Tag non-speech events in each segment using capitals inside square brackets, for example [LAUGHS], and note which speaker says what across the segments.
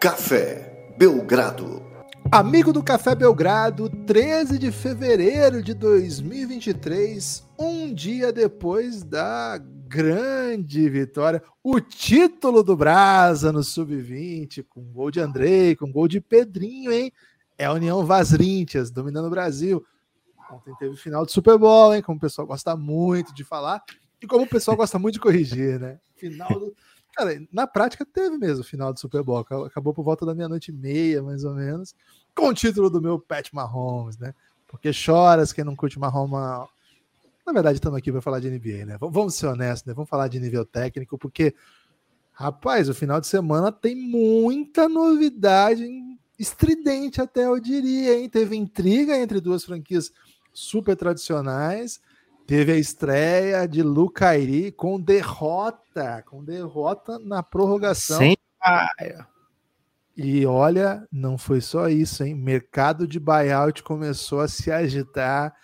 Speaker 1: Café Belgrado.
Speaker 2: Amigo do Café Belgrado, 13 de fevereiro de 2023, um dia depois da grande vitória, o título do Brasa no Sub-20, com gol de Andrei, com gol de Pedrinho, hein? É a União Vasrintias dominando o Brasil. Ontem teve final de Super Bowl, hein? Como o pessoal gosta muito de falar e como o pessoal gosta muito de corrigir, né? Final do. Cara, na prática teve mesmo o final do Super Bowl. Acabou por volta da meia-noite e meia, mais ou menos, com o título do meu Pat Mahomes, né? Porque choras quem não curte Mahomes. Na verdade, estamos aqui para falar de NBA, né? Vamos ser honestos, né? Vamos falar de nível técnico, porque, rapaz, o final de semana tem muita novidade estridente, até eu diria, hein? Teve intriga entre duas franquias super tradicionais. Teve a estreia de Lucairi com derrota, com derrota na prorrogação. Sem e olha, não foi só isso, hein? Mercado de buyout começou a se agitar.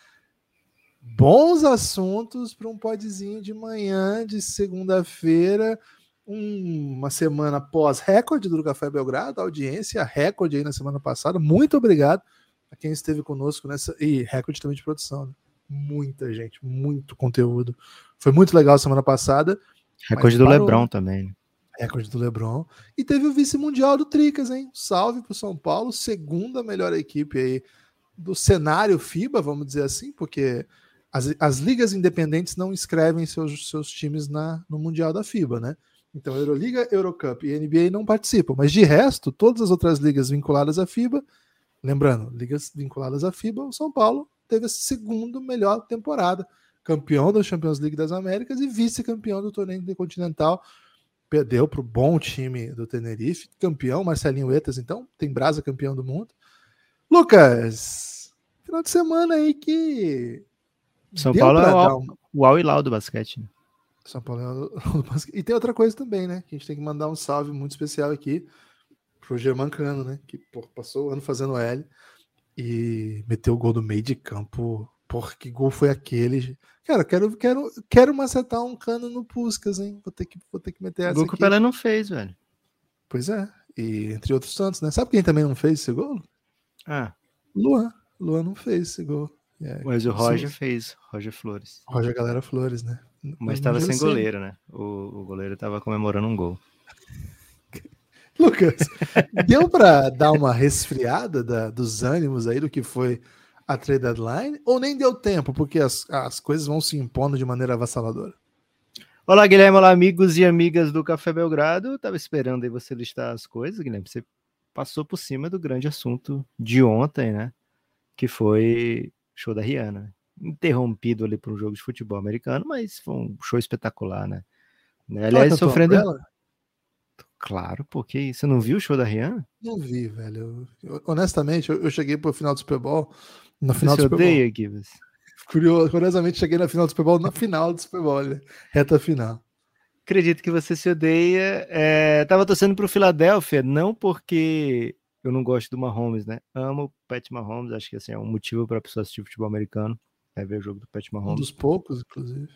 Speaker 2: Bons assuntos para um podzinho de manhã de segunda-feira, um, uma semana pós-recorde do Café Belgrado, audiência recorde aí na semana passada. Muito obrigado a quem esteve conosco nessa e recorde também de produção. Né? Muita gente, muito conteúdo. Foi muito legal semana passada.
Speaker 3: Recorde do parou. Lebron também. Né?
Speaker 2: Recorde do Lebron. E teve o vice-mundial do Tricas, hein? Salve para o São Paulo, segunda melhor equipe aí do cenário FIBA, vamos dizer assim, porque as, as ligas independentes não inscrevem seus, seus times na, no Mundial da FIBA, né? Então, Euroliga, Eurocup e NBA não participam, mas de resto, todas as outras ligas vinculadas à FIBA, lembrando, ligas vinculadas à FIBA, o São Paulo teve a segunda melhor temporada, campeão da Champions League das Américas e vice-campeão do torneio intercontinental. Perdeu para o bom time do Tenerife, campeão, Marcelinho Etas, então, tem brasa campeão do mundo. Lucas, final de semana aí que.
Speaker 3: São Paulo é o, um... o Al Hilal do basquete. Né?
Speaker 2: São Paulo é o [LAUGHS] basquete. E tem outra coisa também, né? Que a gente tem que mandar um salve muito especial aqui pro Germancano, né? Que pô, passou o ano fazendo L e meteu o gol do meio de campo. Porra, que gol foi aquele? Cara, quero, quero, quero macetar um cano no Puscas, hein? Vou ter que, vou ter que meter essa. O
Speaker 3: gol que o Pelé não fez, velho.
Speaker 2: Pois é. E entre outros tantos, né? Sabe quem também não fez esse gol?
Speaker 3: Ah.
Speaker 2: Luan. Luan não fez esse gol.
Speaker 3: É, Mas o Roger sim. fez, Roger Flores.
Speaker 2: Roger Galera Flores, né?
Speaker 3: Mas estava sem goleiro, né? O, o goleiro estava comemorando um gol. [LAUGHS]
Speaker 2: Lucas, deu para dar uma resfriada da, dos ânimos aí do que foi a trade deadline? Ou nem deu tempo, porque as, as coisas vão se impondo de maneira avassaladora?
Speaker 3: Olá, Guilherme. Olá, amigos e amigas do Café Belgrado. Tava esperando aí você listar as coisas, Guilherme. Você passou por cima do grande assunto de ontem, né? Que foi o show da Rihanna. Interrompido ali por um jogo de futebol americano, mas foi um show espetacular, né? né? Aliás, sofrendo. Claro, porque você não viu o show da Rihanna?
Speaker 2: Não vi, velho. Eu, honestamente, eu, eu, cheguei pro final do Super Bowl. No
Speaker 3: você
Speaker 2: final
Speaker 3: do Super odeia, Bowl. [LAUGHS]
Speaker 2: Curioso, curiosamente, cheguei na final do Super Bowl, na final do Super Bowl, né? reta final.
Speaker 3: Acredito que você se odeia. É, tava torcendo pro Philadelphia, não porque eu não gosto do Mahomes, né? Amo o Pat Mahomes, acho que assim, é um motivo para a pessoa assistir futebol americano, é ver o jogo do Pat Mahomes. Um
Speaker 2: dos poucos, inclusive.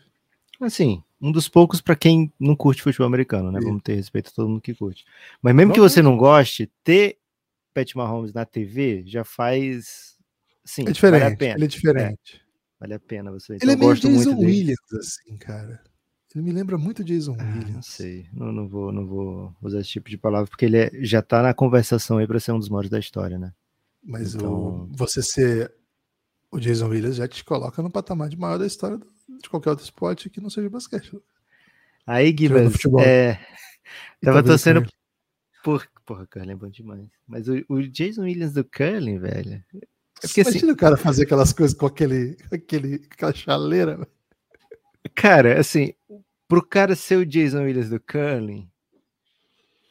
Speaker 3: Assim, um dos poucos para quem não curte futebol americano, né? Sim. Vamos ter respeito a todo mundo que curte. Mas mesmo que você não goste, ter Pat Mahomes na TV já faz. Sim,
Speaker 2: é diferente. Vale a pena. Ele é diferente. É,
Speaker 3: vale a pena você.
Speaker 2: Ele então, é meio Jason Williams, assim, cara. Ele me lembra muito Jason ah, Williams.
Speaker 3: Não sei, não, não, vou, não vou usar esse tipo de palavra, porque ele é, já tá na conversação aí para ser um dos maiores da história, né?
Speaker 2: Mas então... o, você ser o Jason Williams já te coloca no patamar de maior da história de qualquer outro esporte que não seja basquete.
Speaker 3: Aí, Guilherme, é... tava torcendo por. Porra, curling é bom demais. Mas o, o Jason Williams do curling, velho. É
Speaker 2: porque, assim Imagina assim... o cara fazer aquelas coisas com aquele, aquele, aquela chaleira.
Speaker 3: Cara, assim, pro cara ser o Jason Williams do curling,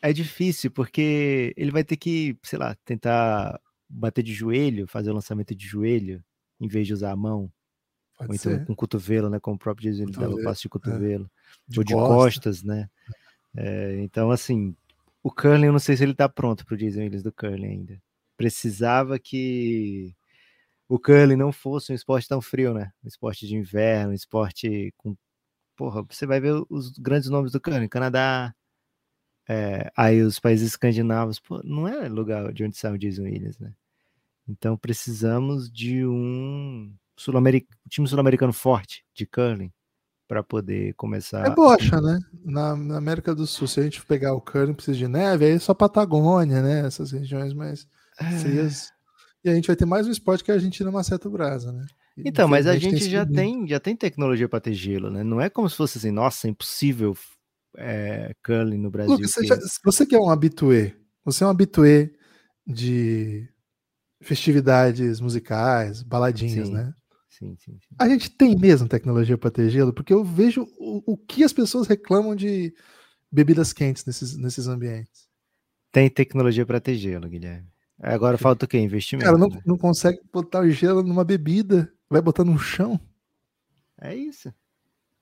Speaker 3: é difícil, porque ele vai ter que, sei lá, tentar bater de joelho, fazer o lançamento de joelho, em vez de usar a mão. Pode ou então ser. com o cotovelo, né? Como o próprio Jesus dava o passo de é. cotovelo. É. De ou de costas, né? É, então, assim, o curling, eu não sei se ele tá pronto pro Jason Williams do curling ainda. Precisava que o curling não fosse um esporte tão frio, né? Um esporte de inverno, um esporte com. Porra, você vai ver os grandes nomes do curling: Canadá, É, aí os países escandinavos, pô, não é lugar de onde sai o Jason Williams, né? Então precisamos de um sul time sul-americano forte de curling para poder começar.
Speaker 2: É bocha, né? Na, na, América do Sul, se a gente pegar o curling precisa de neve, aí é só Patagônia, né? Essas regiões mais é... frias. E a gente vai ter mais um esporte que a Argentina Maceto Brasa, né?
Speaker 3: Então, mas a gente tem já tem já tem tecnologia para ter gelo, né? Não é como se fosse assim, nossa, é impossível é, curling no Brasil. Lucas,
Speaker 2: você, já, você que é um habituê, você é um habituê de festividades musicais, baladinhas,
Speaker 3: sim,
Speaker 2: né?
Speaker 3: Sim, sim, sim,
Speaker 2: A gente tem mesmo tecnologia para ter gelo, porque eu vejo o, o que as pessoas reclamam de bebidas quentes nesses, nesses ambientes.
Speaker 3: Tem tecnologia para ter gelo, Guilherme. Agora falta o quê? Investimento.
Speaker 2: Cara, não,
Speaker 3: né?
Speaker 2: não consegue botar o gelo numa bebida, vai botar no chão.
Speaker 3: É isso.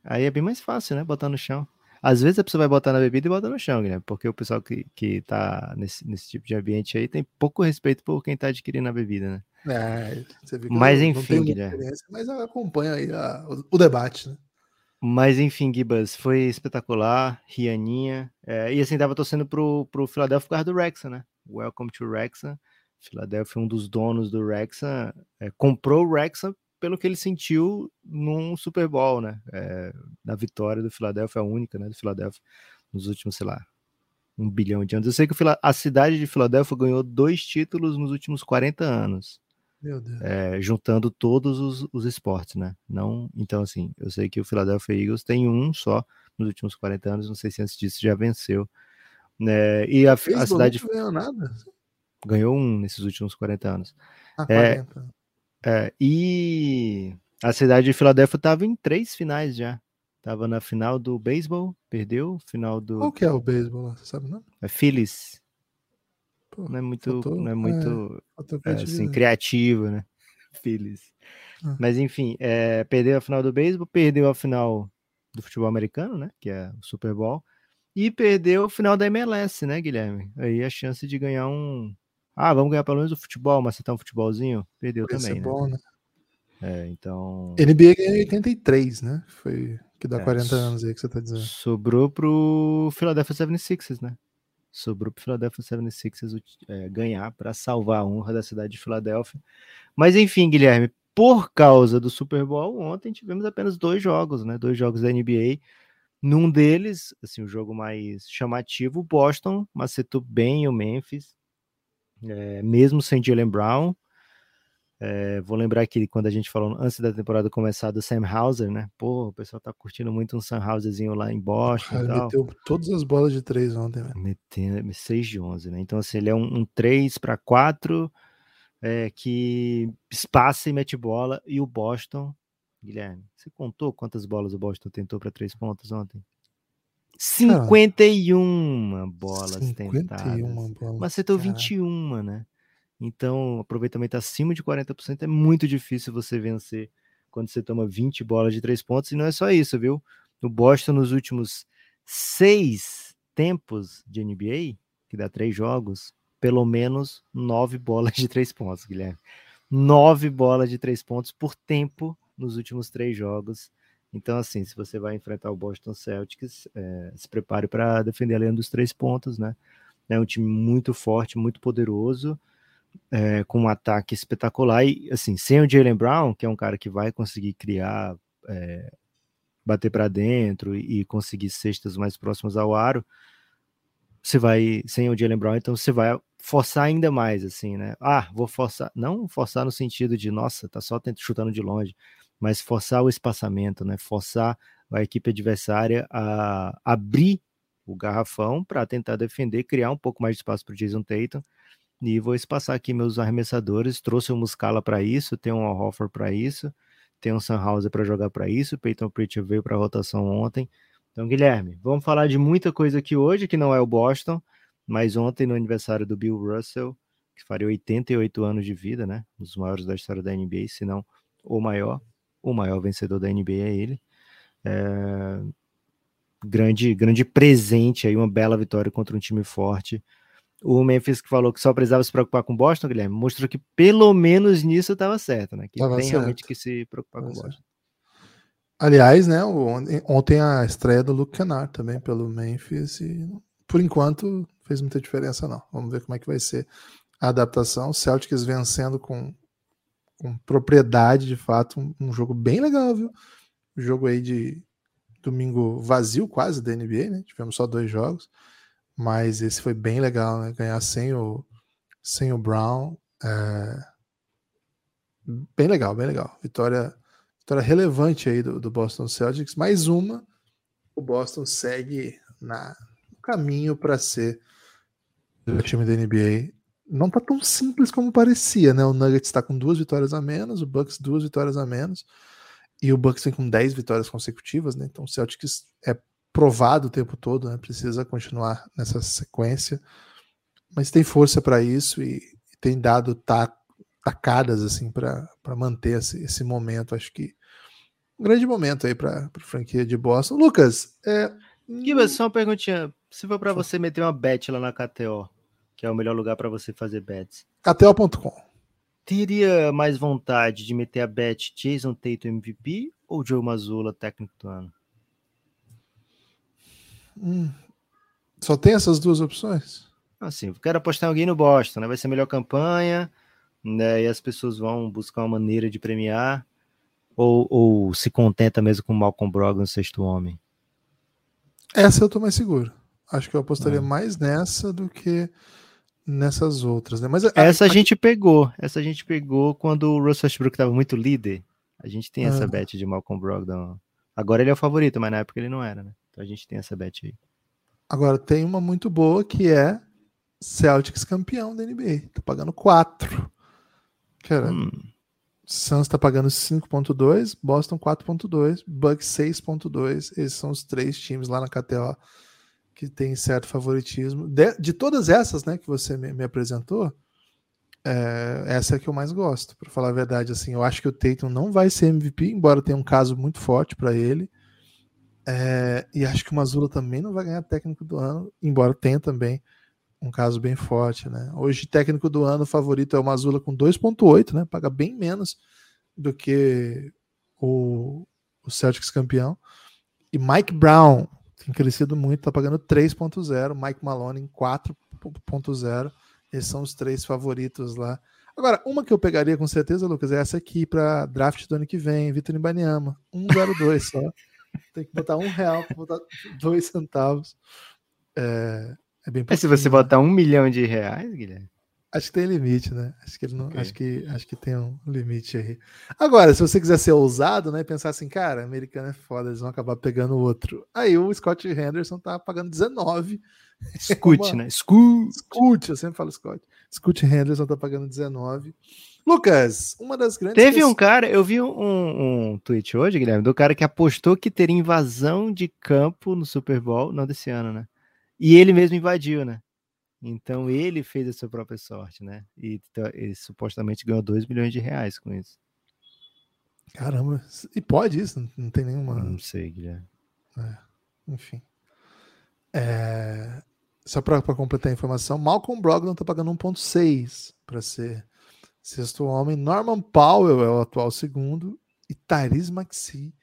Speaker 3: Aí é bem mais fácil, né? Botar no chão. Às vezes a pessoa vai botar na bebida e bota no chão, né? Porque o pessoal que, que tá nesse, nesse tipo de ambiente aí tem pouco respeito por quem tá adquirindo a bebida, né?
Speaker 2: É,
Speaker 3: mas enfim, Guilherme.
Speaker 2: Mas acompanha aí a, o, o, debate, né?
Speaker 3: Mas enfim, Gibas, foi espetacular, Rianinha. É, e assim, tava torcendo pro, pro Philadelphia por causa do Rexa, né? Welcome to Rexa. Philadelphia, um dos donos do Rexa, é, comprou o Rexa pelo que ele sentiu num Super Bowl, né? É, na vitória do Philadelphia, a única, né? Do Philadelphia, nos últimos, sei lá, um bilhão de anos. Eu sei que a cidade de Filadélfia ganhou dois títulos nos últimos 40 anos.
Speaker 2: Meu Deus.
Speaker 3: É, juntando todos os, os, esportes, né? Não, então, assim, eu sei que o Philadelphia Eagles tem um só nos últimos 40 anos, não sei se antes disso já venceu. Né? E a, a cidade.
Speaker 2: Não ganhou nada.
Speaker 3: Ganhou um nesses últimos 40 anos.
Speaker 2: Ah, 40.
Speaker 3: É, é, e a cidade de Filadélfia estava em três finais já. Tava na final do beisebol, perdeu. Final do.
Speaker 2: Qual que é o beisebol lá? Você sabe não?
Speaker 3: É Phillies. Pô, não é muito, faltou, não é muito é, assim, criativo, né? [LAUGHS] Phillies. Ah. Mas enfim, é, perdeu a final do beisebol, perdeu a final do futebol americano, né? Que é o Super Bowl. E perdeu o final da MLS, né, Guilherme? Aí a chance de ganhar um. Ah, vamos ganhar pelo menos o futebol, mas você tá um futebolzinho? Perdeu Pode também, né? Bom, né? É, então.
Speaker 2: NBA ganhou em 83, né? Foi que dá é, 40 anos aí que você tá dizendo.
Speaker 3: Sobrou pro Philadelphia 76ers, né? Sobrou pro Philadelphia 76ers é, ganhar para salvar a honra da cidade de Filadélfia. Mas enfim, Guilherme, por causa do Super Bowl, ontem tivemos apenas dois jogos, né? Dois jogos da NBA. Num deles, assim, o jogo mais chamativo, o Boston macetou bem o Memphis, é, mesmo sem Jalen Brown. É, vou lembrar que quando a gente falou antes da temporada começar do Sam Hauser, né? Pô, o pessoal tá curtindo muito um Sam Hauserzinho lá em Boston. Cara,
Speaker 2: meteu todas as bolas de três ontem,
Speaker 3: né? Metendo 6 de 11, né? Então, assim, ele é um, um 3 para 4 é, que espaça e mete bola. E o Boston, Guilherme, você contou quantas bolas o Boston tentou para três pontos ontem? 51 Cara, bolas 51 tentadas. Bolas, Mas acertou 21, né? Então, aproveitamento acima de 40% é muito difícil você vencer quando você toma 20 bolas de três pontos. E não é só isso, viu? No Boston, nos últimos seis tempos de NBA, que dá três jogos, pelo menos nove [LAUGHS] bolas de três pontos, Guilherme. Nove bolas de três pontos por tempo nos últimos três jogos. Então, assim, se você vai enfrentar o Boston Celtics, é, se prepare para defender a linha dos três pontos, né? É um time muito forte, muito poderoso é, com um ataque espetacular. E, assim, sem o Jalen Brown, que é um cara que vai conseguir criar, é, bater para dentro e, e, conseguir cestas mais próximas ao aro, você vai, sem o Jalen Brown, então você vai forçar ainda mais, assim, né? Ah, vou forçar, não forçar no sentido de, nossa, tá só chutando de longe, mas forçar o espaçamento, né? Forçar a equipe adversária a abrir o garrafão para tentar defender, criar um pouco mais de espaço para o Jason Tatum e vou espaçar aqui meus arremessadores. Trouxe o Muscala para isso, tem um Hoffer para isso, tem um Sunhauser para jogar para isso. Peyton Pritchard veio para a rotação ontem. Então, Guilherme, vamos falar de muita coisa aqui hoje, que não é o Boston, mas ontem no aniversário do Bill Russell, que faria 88 anos de vida, né? Um dos maiores da história da NBA, se não o maior. O maior vencedor da NBA é ele. É... Grande, grande presente aí, uma bela vitória contra um time forte o Memphis que falou que só precisava se preocupar com Boston, Guilherme, mostrou que pelo menos nisso estava certo, né? Que
Speaker 2: tava
Speaker 3: tem
Speaker 2: certo.
Speaker 3: realmente que se preocupar tava com Boston.
Speaker 2: Aliás, né, ontem a estreia do Luke Kennard também pelo Memphis e por enquanto, fez muita diferença, não. Vamos ver como é que vai ser a adaptação. Celtics vencendo com, com propriedade, de fato, um, um, jogo bem legal, viu? Jogo aí de domingo vazio quase da NBA, né? Tivemos só dois jogos, mas esse foi bem legal, né? Ganhar sem o, sem o Brown. É... Bem legal, bem legal. Vitória, vitória relevante aí do, do Boston Celtics. Mais uma. O Boston segue na, no caminho para ser o time da NBA. Não tá tão simples como parecia, né? O Nuggets está com duas vitórias a menos, o Bucks duas vitórias a menos. E o Bucks vem com 10 vitórias consecutivas, né? Então o Celtics é provado o tempo todo, né? Precisa continuar nessa sequência. Mas tem força para isso e, e, tem dado ta, tacadas assim para manter esse, esse momento. Acho que um grande momento aí para a franquia de Boston. Lucas, é.
Speaker 3: Giba, só uma perguntinha. Se for para você meter uma bet lá na KTO, que é o melhor lugar para você fazer bets.
Speaker 2: KTO.com
Speaker 3: teria mais vontade de meter a bet Jason Tatum MVP ou Joe Mazzulla técnico do ano?
Speaker 2: Hum, só tem essas duas opções?
Speaker 3: Assim, quero apostar em alguém no Boston, né? Vai ser a melhor campanha, né? E as pessoas vão buscar uma maneira de premiar ou, ou se contenta mesmo com o Malcolm Brogdon, sexto homem?
Speaker 2: Essa eu tô mais seguro. Acho que eu apostaria é. mais nessa do que nessas outras, né? Mas
Speaker 3: essa a, a, gente pegou, essa a gente pegou quando o Russell Westbrook estava muito líder. A gente tem essa ah. bet de Malcolm Brogdon. Agora ele é o favorito, mas na época ele não era, né? Então a gente tem essa bet aí.
Speaker 2: Agora tem uma muito boa que é Celtics campeão da NBA. Tá pagando 4. Cara, hum. Suns tá pagando 5.2, Boston 4.2, Bucks 6.2. Esses são os três times lá na KTO que tem certo favoritismo. De, de todas essas né, que você me, me apresentou, é, essa é que eu mais gosto, para falar a verdade. Assim, eu acho que o Tatum não vai ser MVP, embora tenha um caso muito forte para ele. É, e acho que o Mazula também não vai ganhar técnico do ano, embora tenha também um caso bem forte. Né? Hoje, técnico do ano favorito é o Mazula com 2,8, né? paga bem menos do que o, o Celtics campeão. E Mike Brown, tem crescido muito, tá pagando 3.0, Mike Malone em 4.0. Esses são os três favoritos lá. Agora, uma que eu pegaria com certeza, Lucas, é essa aqui para draft do ano que vem, Vitor Ibaniama, 1,02 só. [LAUGHS] Tem que botar um real para botar dois centavos. É, é bem
Speaker 3: Mas se você botar um milhão de reais, Guilherme?
Speaker 2: Acho que tem limite, né? Acho que ele não, okay. acho que acho que tem um limite aí. Agora, se você quiser ser ousado, né, pensar assim, cara, americano é foda, eles vão acabar pegando outro. Aí o Scott Henderson tá pagando 19. [LAUGHS]
Speaker 3: Scoot, uma... né?
Speaker 2: Scoot. Scoot, eu sempre falo Scott. Scott Henderson tá pagando 19. Lucas, uma das grandes
Speaker 3: Teve um cara, eu vi um, um tweet hoje, Guilherme, do cara que apostou que teria invasão de campo no Super Bowl, não desse ano, né? E ele mesmo invadiu, né? Então ele fez a sua própria sorte, né? E ele supostamente ganhou 2 milhões de reais com isso.
Speaker 2: Caramba, e pode isso? Não tem nenhuma.
Speaker 3: Não sei, Guilherme.
Speaker 2: É, enfim. É... Só para completar a informação, Malcolm Brogdon tá pagando 1,6 para ser sexto homem. Norman Powell é o atual segundo. E Tyrese Maxi,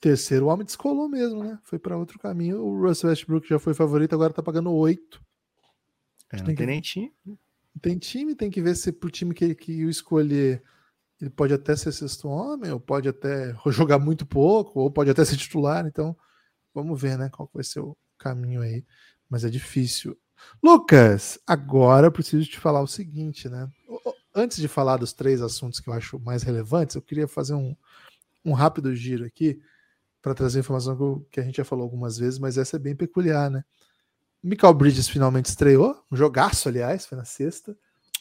Speaker 2: terceiro. Homem descolou mesmo, né? Foi para outro caminho. O Russell Westbrook já foi favorito, agora tá pagando 8.
Speaker 3: É, não tem, tem nem time.
Speaker 2: Tem time, tem que ver se pro time que, que o escolher ele pode até ser sexto homem, ou pode até jogar muito pouco, ou pode até ser titular. Então, vamos ver, né? Qual vai ser o caminho aí. Mas é difícil. Lucas, agora eu preciso te falar o seguinte, né? Antes de falar dos três assuntos que eu acho mais relevantes, eu queria fazer um, um rápido giro aqui para trazer informação que a gente já falou algumas vezes, mas essa é bem peculiar, né? Michael Bridges finalmente estreou, um jogaço, aliás, foi na sexta.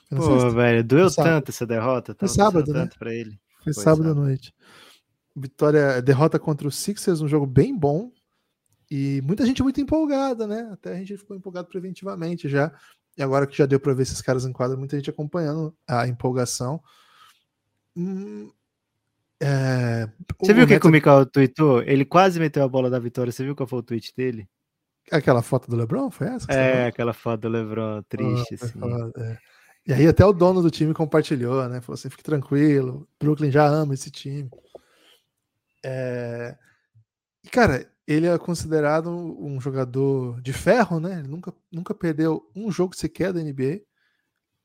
Speaker 3: Foi na Pô, sexta. velho, doeu tanto essa derrota.
Speaker 2: Foi sábado, né?
Speaker 3: Pra ele.
Speaker 2: Foi, foi sábado, à noite. Vitória, derrota contra o Sixers, um jogo bem bom. E muita gente muito empolgada, né? Até a gente ficou empolgado preventivamente já. E agora que já deu para ver esses caras em quadra, muita gente acompanhando a empolgação. Hum,
Speaker 3: é... Você viu o que, que o Michael tweetou? Ele quase meteu a bola da vitória. Você viu qual foi o tweet dele?
Speaker 2: Aquela foto do Lebron? Foi essa?
Speaker 3: É, aquela foto do Lebron, triste, ah, assim.
Speaker 2: é. E aí até o dono do time compartilhou, né? Falou assim, fique tranquilo, Brooklyn já ama esse time. É... E, cara, ele é considerado um jogador de ferro, né? Ele nunca, nunca perdeu um jogo sequer da NBA.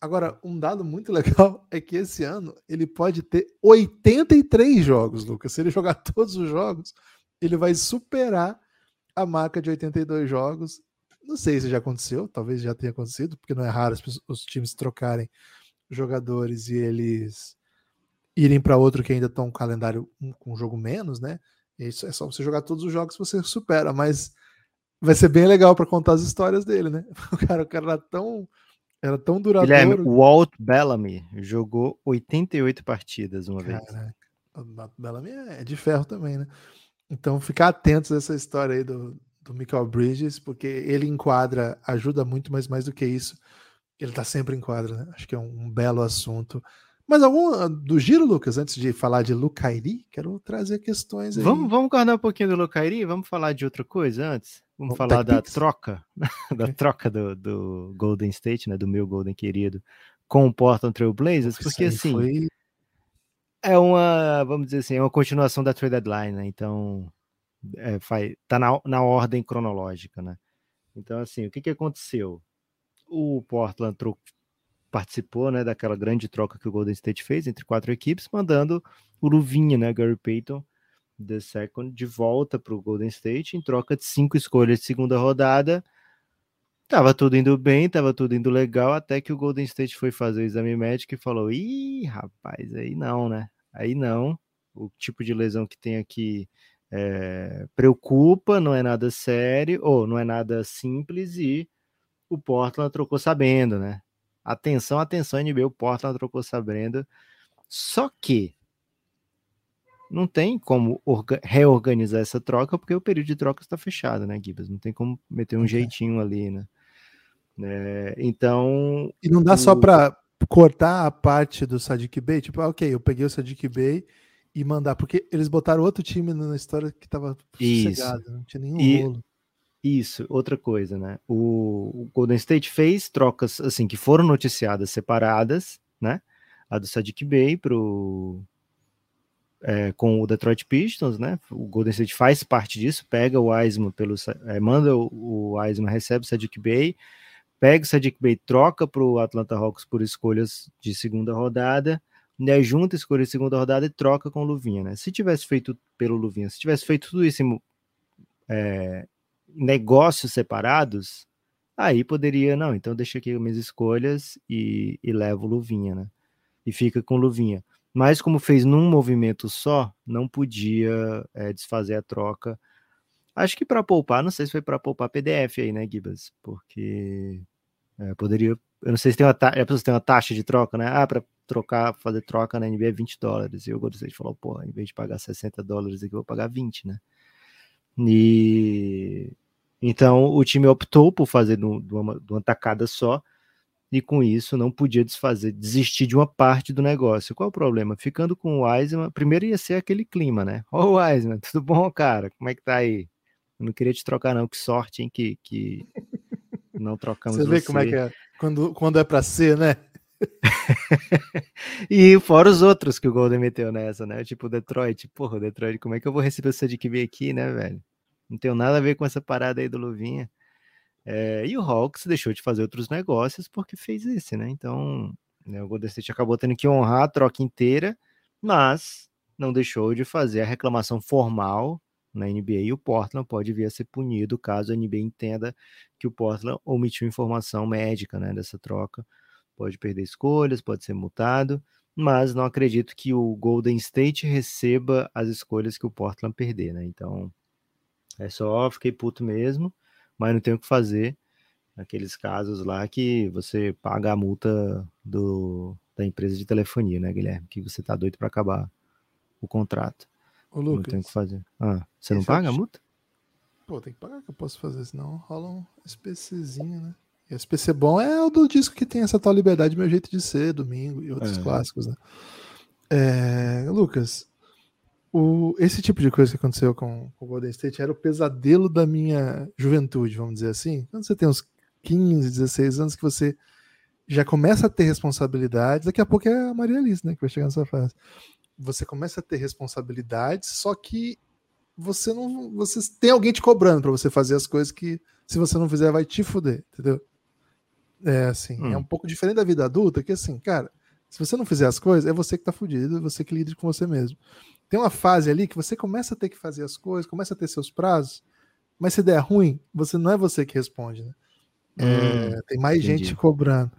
Speaker 2: Agora, um dado muito [LAUGHS] legal é que esse ano ele pode ter 83 jogos, Lucas. Se ele jogar todos os jogos, ele vai superar a marca de 82 jogos. Não sei se já aconteceu, talvez já tenha acontecido, porque não é raro os, os times trocarem jogadores e eles irem para outro que ainda estão um calendário com um jogo menos, né? Isso é só você jogar todos os jogos que você supera, mas vai ser bem legal para contar as histórias dele, né? [LAUGHS] O cara, o cara era tão era tão duradouro. Guilherme,
Speaker 3: o Walt Bellamy jogou 88 partidas uma Caraca, vez.
Speaker 2: O Walt Bellamy é de ferro também, né? Então, ficar atentos a essa história aí do, do Michael Bridges, porque ele enquadra, ajuda muito, mas mais do que isso, ele tá sempre em quadra, né? Acho que é um, um belo assunto. Mas algum ah, do giro, Lucas, antes de falar de Lucairi, quero trazer questões aí.
Speaker 3: Vamos, vamos guardar um pouquinho do Lucairi, vamos falar de outra coisa antes? Vamos falar da troca, [LAUGHS] da troca do, do, Golden State, né, do meu Golden querido, com o Portland Trail Blazers, porque assim, foi... é uma, vamos dizer assim, é uma continuação da trade deadline, né, então é, faz, tá na, na ordem cronológica, né. Então assim, o que que aconteceu? O Portland participou né, daquela grande troca que o Golden State fez entre quatro equipes, mandando o Luvinha, né, Gary Payton, the second, de volta para o Golden State em troca de cinco escolhas de segunda rodada. Tava tudo indo bem, tava tudo indo legal, até que o Golden State foi fazer o exame médico e falou: ih, rapaz, aí não, né? Aí não. O tipo de lesão que tem aqui é, preocupa, não é nada sério, ou não é nada simples, e o Portland trocou sabendo, né? Atenção, atenção, NBA, o Portland trocou sabendo. Só que não tem como reorganizar essa troca, porque o período de troca está fechado, né, Gibas? Não tem como meter um é. jeitinho ali, né? É, então.
Speaker 2: E não dá o... só para cortar a parte do Sadiq Bey? Tipo, ah, ok, eu peguei o Sadiq Bey e mandar, porque eles botaram outro time na história que estava sossegado, não tinha nenhum e, rolo.
Speaker 3: Isso, outra coisa, né? O, o, Golden State fez trocas assim que foram noticiadas separadas, né? A do Sadiq Bey pro é, com o Detroit Pistons, né? O Golden State faz parte disso, pega o Wiseman pelo é, manda o, o Wiseman, recebe o Sadiq Bey, pega o Sadiq Bey, troca para o Atlanta Hawks por escolhas de segunda rodada, né? Junta escolha de segunda rodada e troca com o Luvinha, né? Se tivesse feito pelo Luvinha, se tivesse feito tudo isso em, é, negócios separados, aí poderia, não, então deixa aqui minhas escolhas e, e levo luvinha, né? E fica com luvinha. Mas como fez num movimento só, não podia é, desfazer a troca. Acho que para poupar, não sei se foi para poupar PDF aí, né, Gibas? Porque é, poderia. Eu não sei se tem uma, ta... é, tem uma taxa de troca, né? Ah, para trocar, fazer troca na NBA é 20 dólares. E o Golden State falou, pô, em vez de pagar 60 dólares aqui, eu vou pagar 20, né? E então o time optou por fazer de uma, de uma tacada só e com isso não podia desfazer, desistir de uma parte do negócio. Qual o problema? Ficando com o Wiseman, primeiro ia ser aquele clima, né? Ô oh, Wiseman, tudo bom, cara? Como é que tá aí? Eu não queria te trocar não, que sorte, hein, que, que não [LAUGHS] trocamos
Speaker 2: você. vê você. como é que é, quando, quando é para ser, né? [LAUGHS]
Speaker 3: e fora os outros que o Golden meteu nessa, né? Tipo Detroit, porra, Detroit, como é que eu vou receber o Sadiq B aqui, né, velho? Não tem nada a ver com essa parada aí do Luvinha. É, e o Hawks deixou de fazer outros negócios porque fez esse, né? Então, né, o Golden State acabou tendo que honrar a troca inteira, mas não deixou de fazer a reclamação formal na NBA e o Portland pode vir a ser punido caso a NBA entenda que o Portland omitiu informação médica né, dessa troca. Pode perder escolhas, pode ser multado, mas não acredito que o Golden State receba as escolhas que o Portland perder, né? Então, é só, fiquei puto mesmo, mas não tenho o que fazer. Aqueles casos lá que você paga a multa do, da empresa de telefonia, né, Guilherme? Que você tá doido para acabar o contrato.
Speaker 2: Ô, Lucas,
Speaker 3: não tem o que fazer. Ah, você não paga a multa?
Speaker 2: Pô, tem que pagar que eu posso fazer, senão rola um SPCzinho, né? E SPC bom é o do disco que tem essa tal liberdade, meu jeito de ser, domingo e outros é. clássicos, né? É, Lucas, o, esse tipo de coisa que aconteceu com, com o Golden State era o pesadelo da minha juventude, vamos dizer assim. Quando você tem uns 15, 16 anos que você já começa a ter responsabilidades, daqui a pouco é a Maria Alice, né, que vai chegar nessa fase. Você começa a ter responsabilidades, só que você não. Você tem alguém te cobrando para você fazer as coisas que, se você não fizer, vai te fuder, entendeu? É assim, hum. é um pouco diferente da vida adulta, que assim, cara, se você não fizer as coisas, é você que tá fudido, é você que lida com você mesmo. Tem uma fase ali que você começa a ter que fazer as coisas, começa a ter seus prazos, mas se der ruim, você não é você que responde, né? É, hum, tem mais entendi. gente cobrando.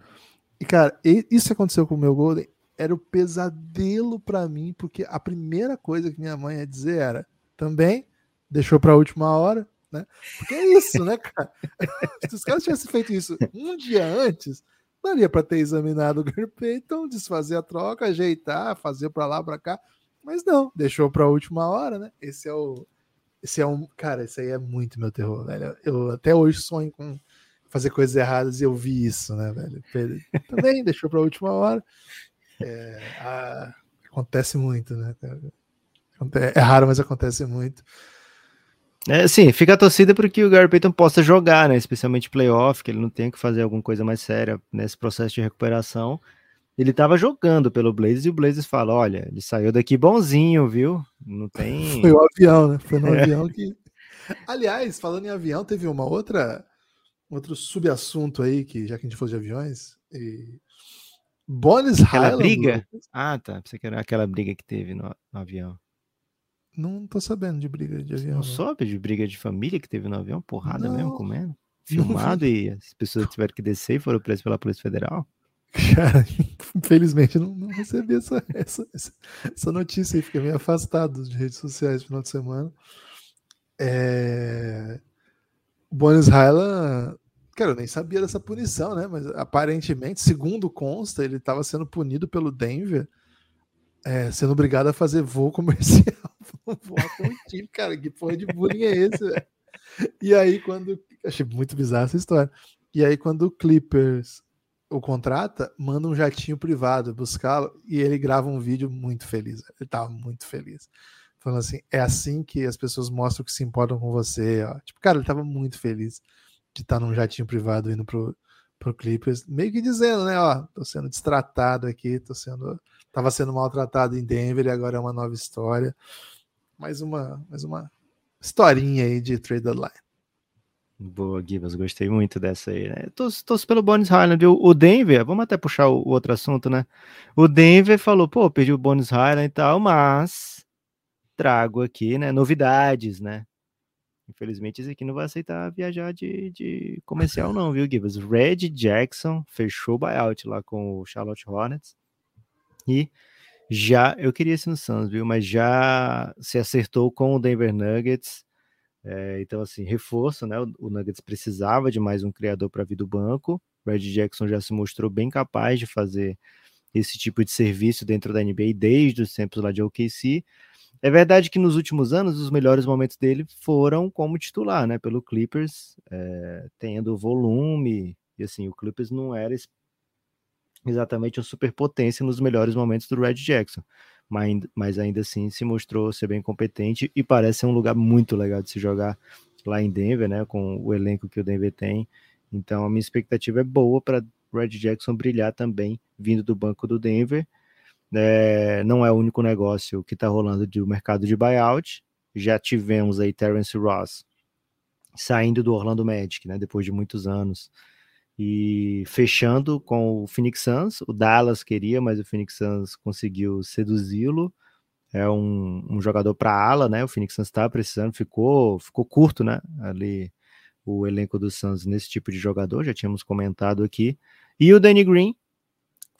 Speaker 2: E, cara, isso aconteceu com o meu Golden. Era o pesadelo para mim, porque a primeira coisa que minha mãe ia dizer era também deixou para a última hora, né? Porque é isso, né, cara? [LAUGHS] Se os caras tivessem feito isso um dia antes, daria para ter examinado o Gary Payton, desfazer a troca, ajeitar, fazer para lá, para cá. Mas não, deixou para a última hora, né? Esse é o. Esse é um. Cara, esse aí é muito meu terror, velho. Eu até hoje sonho com fazer coisas erradas e eu vi isso, né, velho? Também deixou para a última hora. É, a, acontece muito, né? É raro, mas acontece muito.
Speaker 3: É, sim, fica a torcida para que o Gary Payton possa jogar, né? Especialmente playoff, que ele não tenha que fazer alguma coisa mais séria nesse processo de recuperação. Ele estava jogando pelo Blazers e o Blazers fala: olha, ele saiu daqui bonzinho, viu? Não tem. [LAUGHS]
Speaker 2: Foi o avião, né? Foi no é. avião que. [LAUGHS] Aliás, falando em avião, teve uma outra outro subassunto aí, que já que a gente falou de aviões, e
Speaker 3: Bonis Aquela briga? Ah, tá. Pensei que era aquela briga que teve no, no avião.
Speaker 2: Não tô sabendo de briga de avião.
Speaker 3: Não, não soube de briga de família que teve no avião? Porrada não, mesmo, comendo? [LAUGHS] Filmado e as pessoas tiveram que descer e foram presas pela Polícia Federal?
Speaker 2: Cara, [LAUGHS] infelizmente não, não recebi essa, essa, essa notícia aí, fiquei meio afastado de redes sociais no final de semana. É... Bonis Highland, cara, eu nem sabia dessa punição, né? Mas aparentemente, segundo consta, ele estava sendo punido pelo Denver, é, sendo obrigado a fazer voo [LAUGHS] comercial. Voar com o time, cara, que porra de bullying é esse, velho? E aí, quando. Achei muito bizarra essa história. E aí, quando o Clippers o contrata, manda um jatinho privado buscá-lo e ele grava um vídeo muito feliz. Ele tava muito feliz falando assim: é assim que as pessoas mostram que se importam com você. Ó. Tipo, cara, ele tava muito feliz de estar num jatinho privado indo pro, pro Clippers, meio que dizendo, né? Ó, tô sendo destratado aqui, tô sendo. Tava sendo maltratado em Denver e agora é uma nova história. Mais uma, mais uma historinha aí de trade deadline.
Speaker 3: Boa, Gibas, gostei muito dessa aí, né? Tô, pelo Bones Highland. O, Denver, vamos até puxar o, o, outro assunto, né? O Denver falou, pô, perdi o Bones Highland e tal, mas trago aqui, né, novidades, né? Infelizmente, esse aqui não vai aceitar viajar de, de comercial, não, viu, Gibas? Red Jackson fechou o buyout lá com o Charlotte Hornets. E já, eu queria esse no Suns, viu? Mas já se acertou com o Denver Nuggets. É, então, assim, reforço, né? O, o Nuggets precisava de mais um criador para vir do banco. Red Jackson já se mostrou bem capaz de fazer esse tipo de serviço dentro da NBA desde os tempos lá de OKC. É verdade que nos últimos anos os melhores momentos dele foram como titular, né? Pelo Clippers, é, tendo volume, e assim, o Clippers não era exatamente uma superpotência nos melhores momentos do Red Jackson, mas, mas ainda assim se mostrou ser bem competente e parece ser um lugar muito legal de se jogar lá em Denver, né? Com o elenco que o Denver tem. Então a minha expectativa é boa para Red Jackson brilhar também vindo do banco do Denver é, não é o único negócio que está rolando do mercado de buyout. Já tivemos aí Terence Ross saindo do Orlando Magic, né, depois de muitos anos, e fechando com o Phoenix Suns. O Dallas queria, mas o Phoenix Suns conseguiu seduzi-lo. É um, um jogador para ala, né? O Phoenix Suns está precisando, ficou, ficou curto, né? Ali o elenco do Suns nesse tipo de jogador, já tínhamos comentado aqui. E o Danny Green,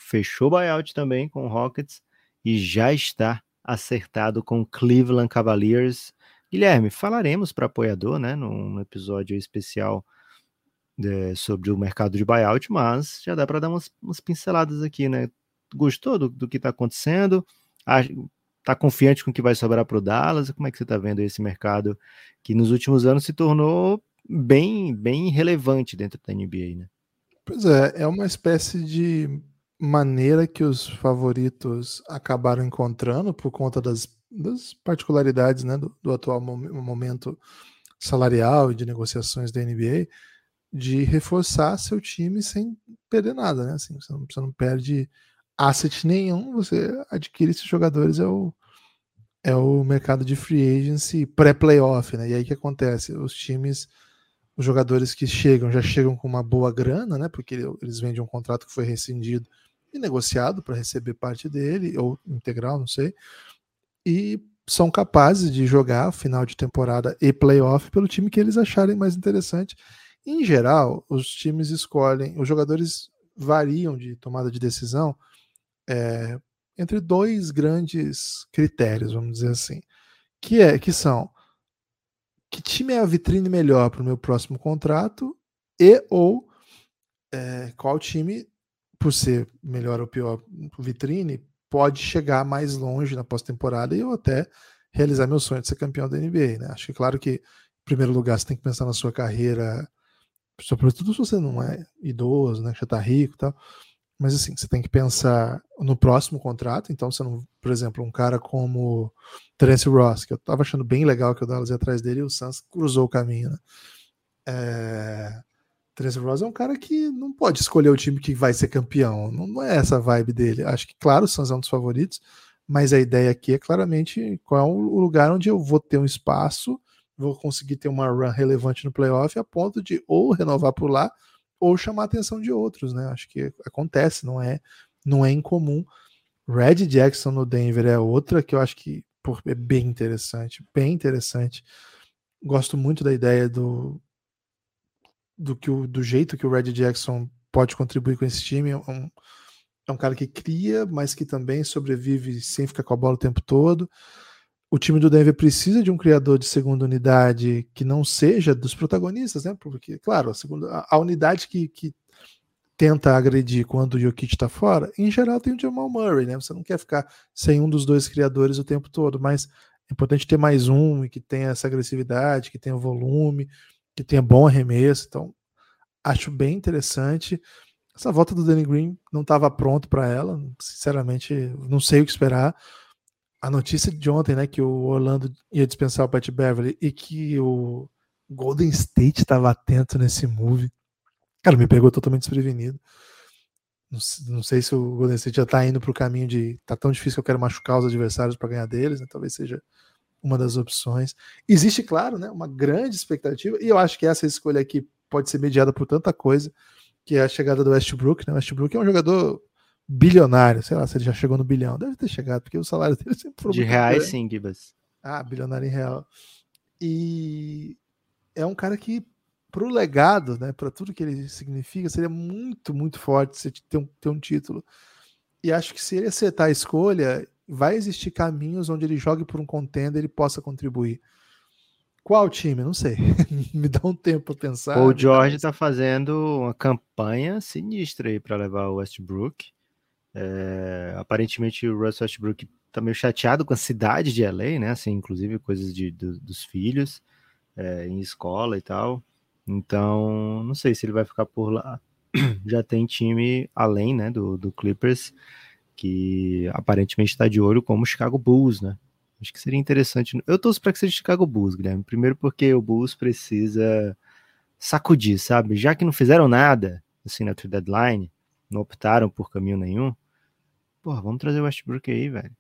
Speaker 3: fechou buyout também com o Rockets e já está acertado com Cleveland Cavaliers. Guilherme, falaremos para apoiador, né, num episódio especial de, sobre o mercado de buyout, mas já dá para dar umas, umas, pinceladas aqui, né? Gostou do, do que está acontecendo? Está confiante com o que vai sobrar para o Dallas? Como é que você está vendo esse mercado que nos últimos anos se tornou bem, bem relevante dentro da NBA, né?
Speaker 2: Pois é, é uma espécie de maneira que os favoritos acabaram encontrando por conta das, das particularidades né, do, do atual momento salarial e de negociações da NBA, de reforçar seu time sem perder nada, né? Assim, você, não, você não perde asset nenhum, você adquire esses jogadores é o, é o mercado de free agency pré-playoff, né? E aí que acontece? Os times, os jogadores que chegam já chegam com uma boa grana, né? Porque eles vendem um contrato que foi rescindido e negociado para receber parte dele, ou integral, não sei. E são capazes de jogar final de temporada e playoff pelo time que eles acharem mais interessante. Em geral, os times escolhem, os jogadores variam de tomada de decisão é, entre dois grandes critérios, vamos dizer assim, que é que são que time é a vitrine melhor para o meu próximo contrato e ou é, qual time, por ser melhor ou pior vitrine, pode chegar mais longe na pós-temporada e eu até realizar meu sonho de ser campeão da NBA. Né? Acho que claro que, em primeiro lugar, você tem que pensar na sua carreira, sobretudo se você não é idoso, né? já está rico e tal mas assim, você tem que pensar no próximo contrato. Então, você não, por exemplo, um cara como Terence Ross, que eu tava achando bem legal que o Dallas ia atrás dele e o Suns cruzou o caminho, né? É... Terence Ross é um cara que não pode escolher o time que vai ser campeão. Não, é essa a vibe dele. Acho que, claro, o Suns é um dos favoritos, mas a ideia aqui é claramente qual é o lugar onde eu vou ter um espaço, vou conseguir ter uma run relevante no playoff a ponto de ou renovar por lá ou chamar a atenção de outros, né? Acho que acontece, não é, não é incomum. Red Jackson no Denver é outra que eu acho que é bem interessante, bem interessante. Gosto muito da ideia do do que o, do jeito que o Red Jackson pode contribuir com esse time. É um, é um cara que cria, mas que também sobrevive sem ficar com a bola o tempo todo o time do Denver precisa de um criador de segunda unidade que não seja dos protagonistas, né? Porque, claro, a, segunda, a, unidade que, que tenta agredir quando o Jokic está fora, em geral tem o Jamal Murray, né? Você não quer ficar sem um dos dois criadores o tempo todo, mas é importante ter mais um e que tenha essa agressividade, que tenha volume, que tenha bom arremesso. Então, acho bem interessante. Essa volta do Danny Green não estava pronto para ela, sinceramente, não sei o que esperar a notícia de ontem, né, que o Orlando ia dispensar o Pat Beverly e que o Golden State estava atento nesse move, cara, me pegou totalmente desprevenido. Não, não, sei se o Golden State já está indo para o caminho de tá tão difícil que eu quero machucar os adversários para ganhar deles, né? talvez seja uma das opções. Existe, claro, né, uma grande expectativa e eu acho que essa escolha aqui pode ser mediada por tanta coisa, que é a chegada do Westbrook. Né? O Westbrook é um jogador bilionário, sei lá se ele já chegou no bilhão, deve ter chegado, porque o salário dele [LAUGHS] sempre foi
Speaker 3: De reais, grande. sim, Gibas.
Speaker 2: Ah, bilionário em real. E é um cara que, para o legado, né, para tudo que ele significa, seria muito, muito forte se ter um, ter um título. E acho que se ele acertar a escolha, vai existir caminhos onde ele jogue por um contender e possa contribuir. Qual time? Não sei. [LAUGHS] Me dá um tempo para pensar.
Speaker 3: O George está fazendo uma campanha sinistra aí para levar o Westbrook. É, aparentemente o Russell Westbrook tá meio chateado com a cidade de LA, né? Assim, inclusive coisas de, do, dos filhos é, em escola e tal. Então, não sei se ele vai ficar por lá. [CLEARS THROAT] Já tem time além, né, do, do Clippers que aparentemente está de olho como Chicago Bulls, né? Acho que seria interessante. Eu torço para que seja Chicago Bulls, Guilherme. Primeiro porque o Bulls precisa sacudir, sabe? Já que não fizeram nada assim na trade deadline, não optaram por caminho nenhum. Porra, vamos trazer o Westbrook aí, velho.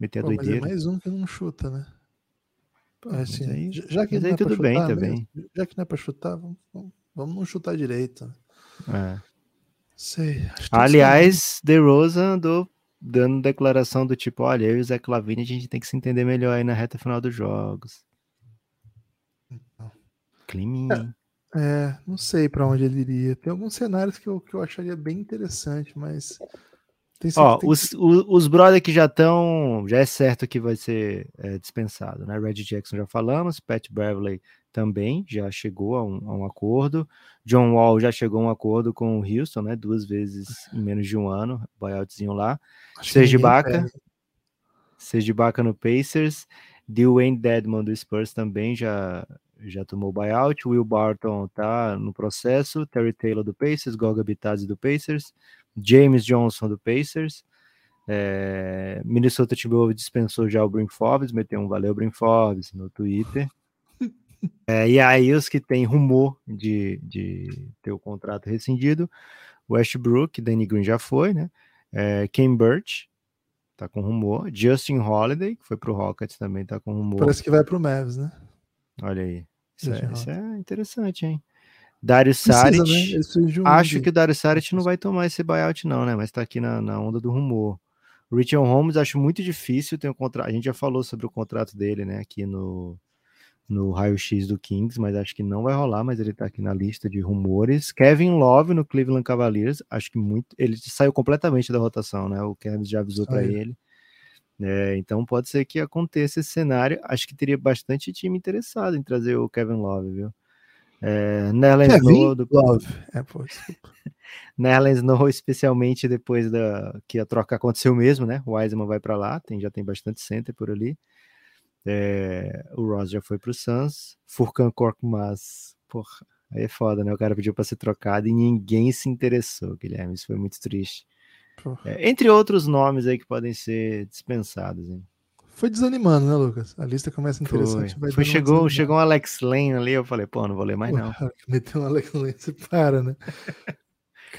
Speaker 3: Meter a Pô, doideira.
Speaker 2: Mas é mais um que não chuta, né?
Speaker 3: Pô, assim, aí, já que mas aí é tudo bem também.
Speaker 2: Já que não é pra chutar, vamos, vamos não chutar direito.
Speaker 3: É.
Speaker 2: Sei.
Speaker 3: Aliás, The Rosa andou dando declaração do tipo: olha, eu e o Zé Clavini a gente tem que se entender melhor aí na reta final dos jogos. Então. Climinha.
Speaker 2: É, não sei para onde ele iria. Tem alguns cenários que eu, que eu acharia bem interessante, mas.
Speaker 3: Ó, tem os, os, os brother que já estão. Já é certo que vai ser é, dispensado, né? Red Jackson já falamos, Pat Beverley também já chegou a um, a um, acordo. John Wall já chegou a um acordo com o Houston, né? Duas vezes em menos de um ano, buyoutzinho lá. Serge Baca. Serge Baca no Pacers. Dwayne Dedmon do Spurs também já já tomou buyout, Will Barton tá no processo, Terry Taylor do Pacers, Goga Bitadze do Pacers, James Johnson do Pacers, é, Minnesota Timberwolves dispensou já o Brim Forbes, meteu um valeu Brim Forbes no Twitter. É, e aí os que tem rumor de, de ter o contrato rescindido, Westbrook, Danny Green já foi, né? É, Ken Burch, tá com rumor. Justin Holiday, que foi pro Rockets, também tá com rumor.
Speaker 2: Parece que vai pro Mavs, né?
Speaker 3: Olha aí. Isso, é, isso é, interessante, hein? Dario Saric. Né? Um acho que o Dario Saric não vai tomar esse buyout, não, né? Mas tá aqui na, na onda do rumor. Richard Holmes acho muito difícil. Tem um contrato. A gente já falou sobre o contrato dele, né? Aqui no, no raio-x do Kings, mas acho que não vai rolar, mas ele tá aqui na lista de rumores. Kevin Love no Cleveland Cavaliers, acho que muito. Ele saiu completamente da rotação, né? O Kevin já avisou para ele. É, então pode ser que aconteça esse cenário. Acho que teria bastante time interessado em trazer o Kevin Love, viu? É, Nerlens Snow do... Love. É, pô, [LAUGHS] Nerlens Snow, especialmente depois da que a troca aconteceu mesmo, né? O Wiseman vai para lá, tem, já tem bastante center por ali. É, o Ross já foi pro Suns. Furkan Korkmaz, porra, aí é foda, né? O cara pediu para ser trocado e ninguém se interessou, Guilherme. Isso foi muito triste. É, entre outros nomes aí que podem ser dispensados. Hein?
Speaker 2: Foi desanimando, né, Lucas? A lista começa interessante.
Speaker 3: Foi. Foi chegou, chegou um Alex Lane ali, eu falei, pô, não vou ler mais não. [LAUGHS]
Speaker 2: meteu um Alex Lane, você para, né? [LAUGHS]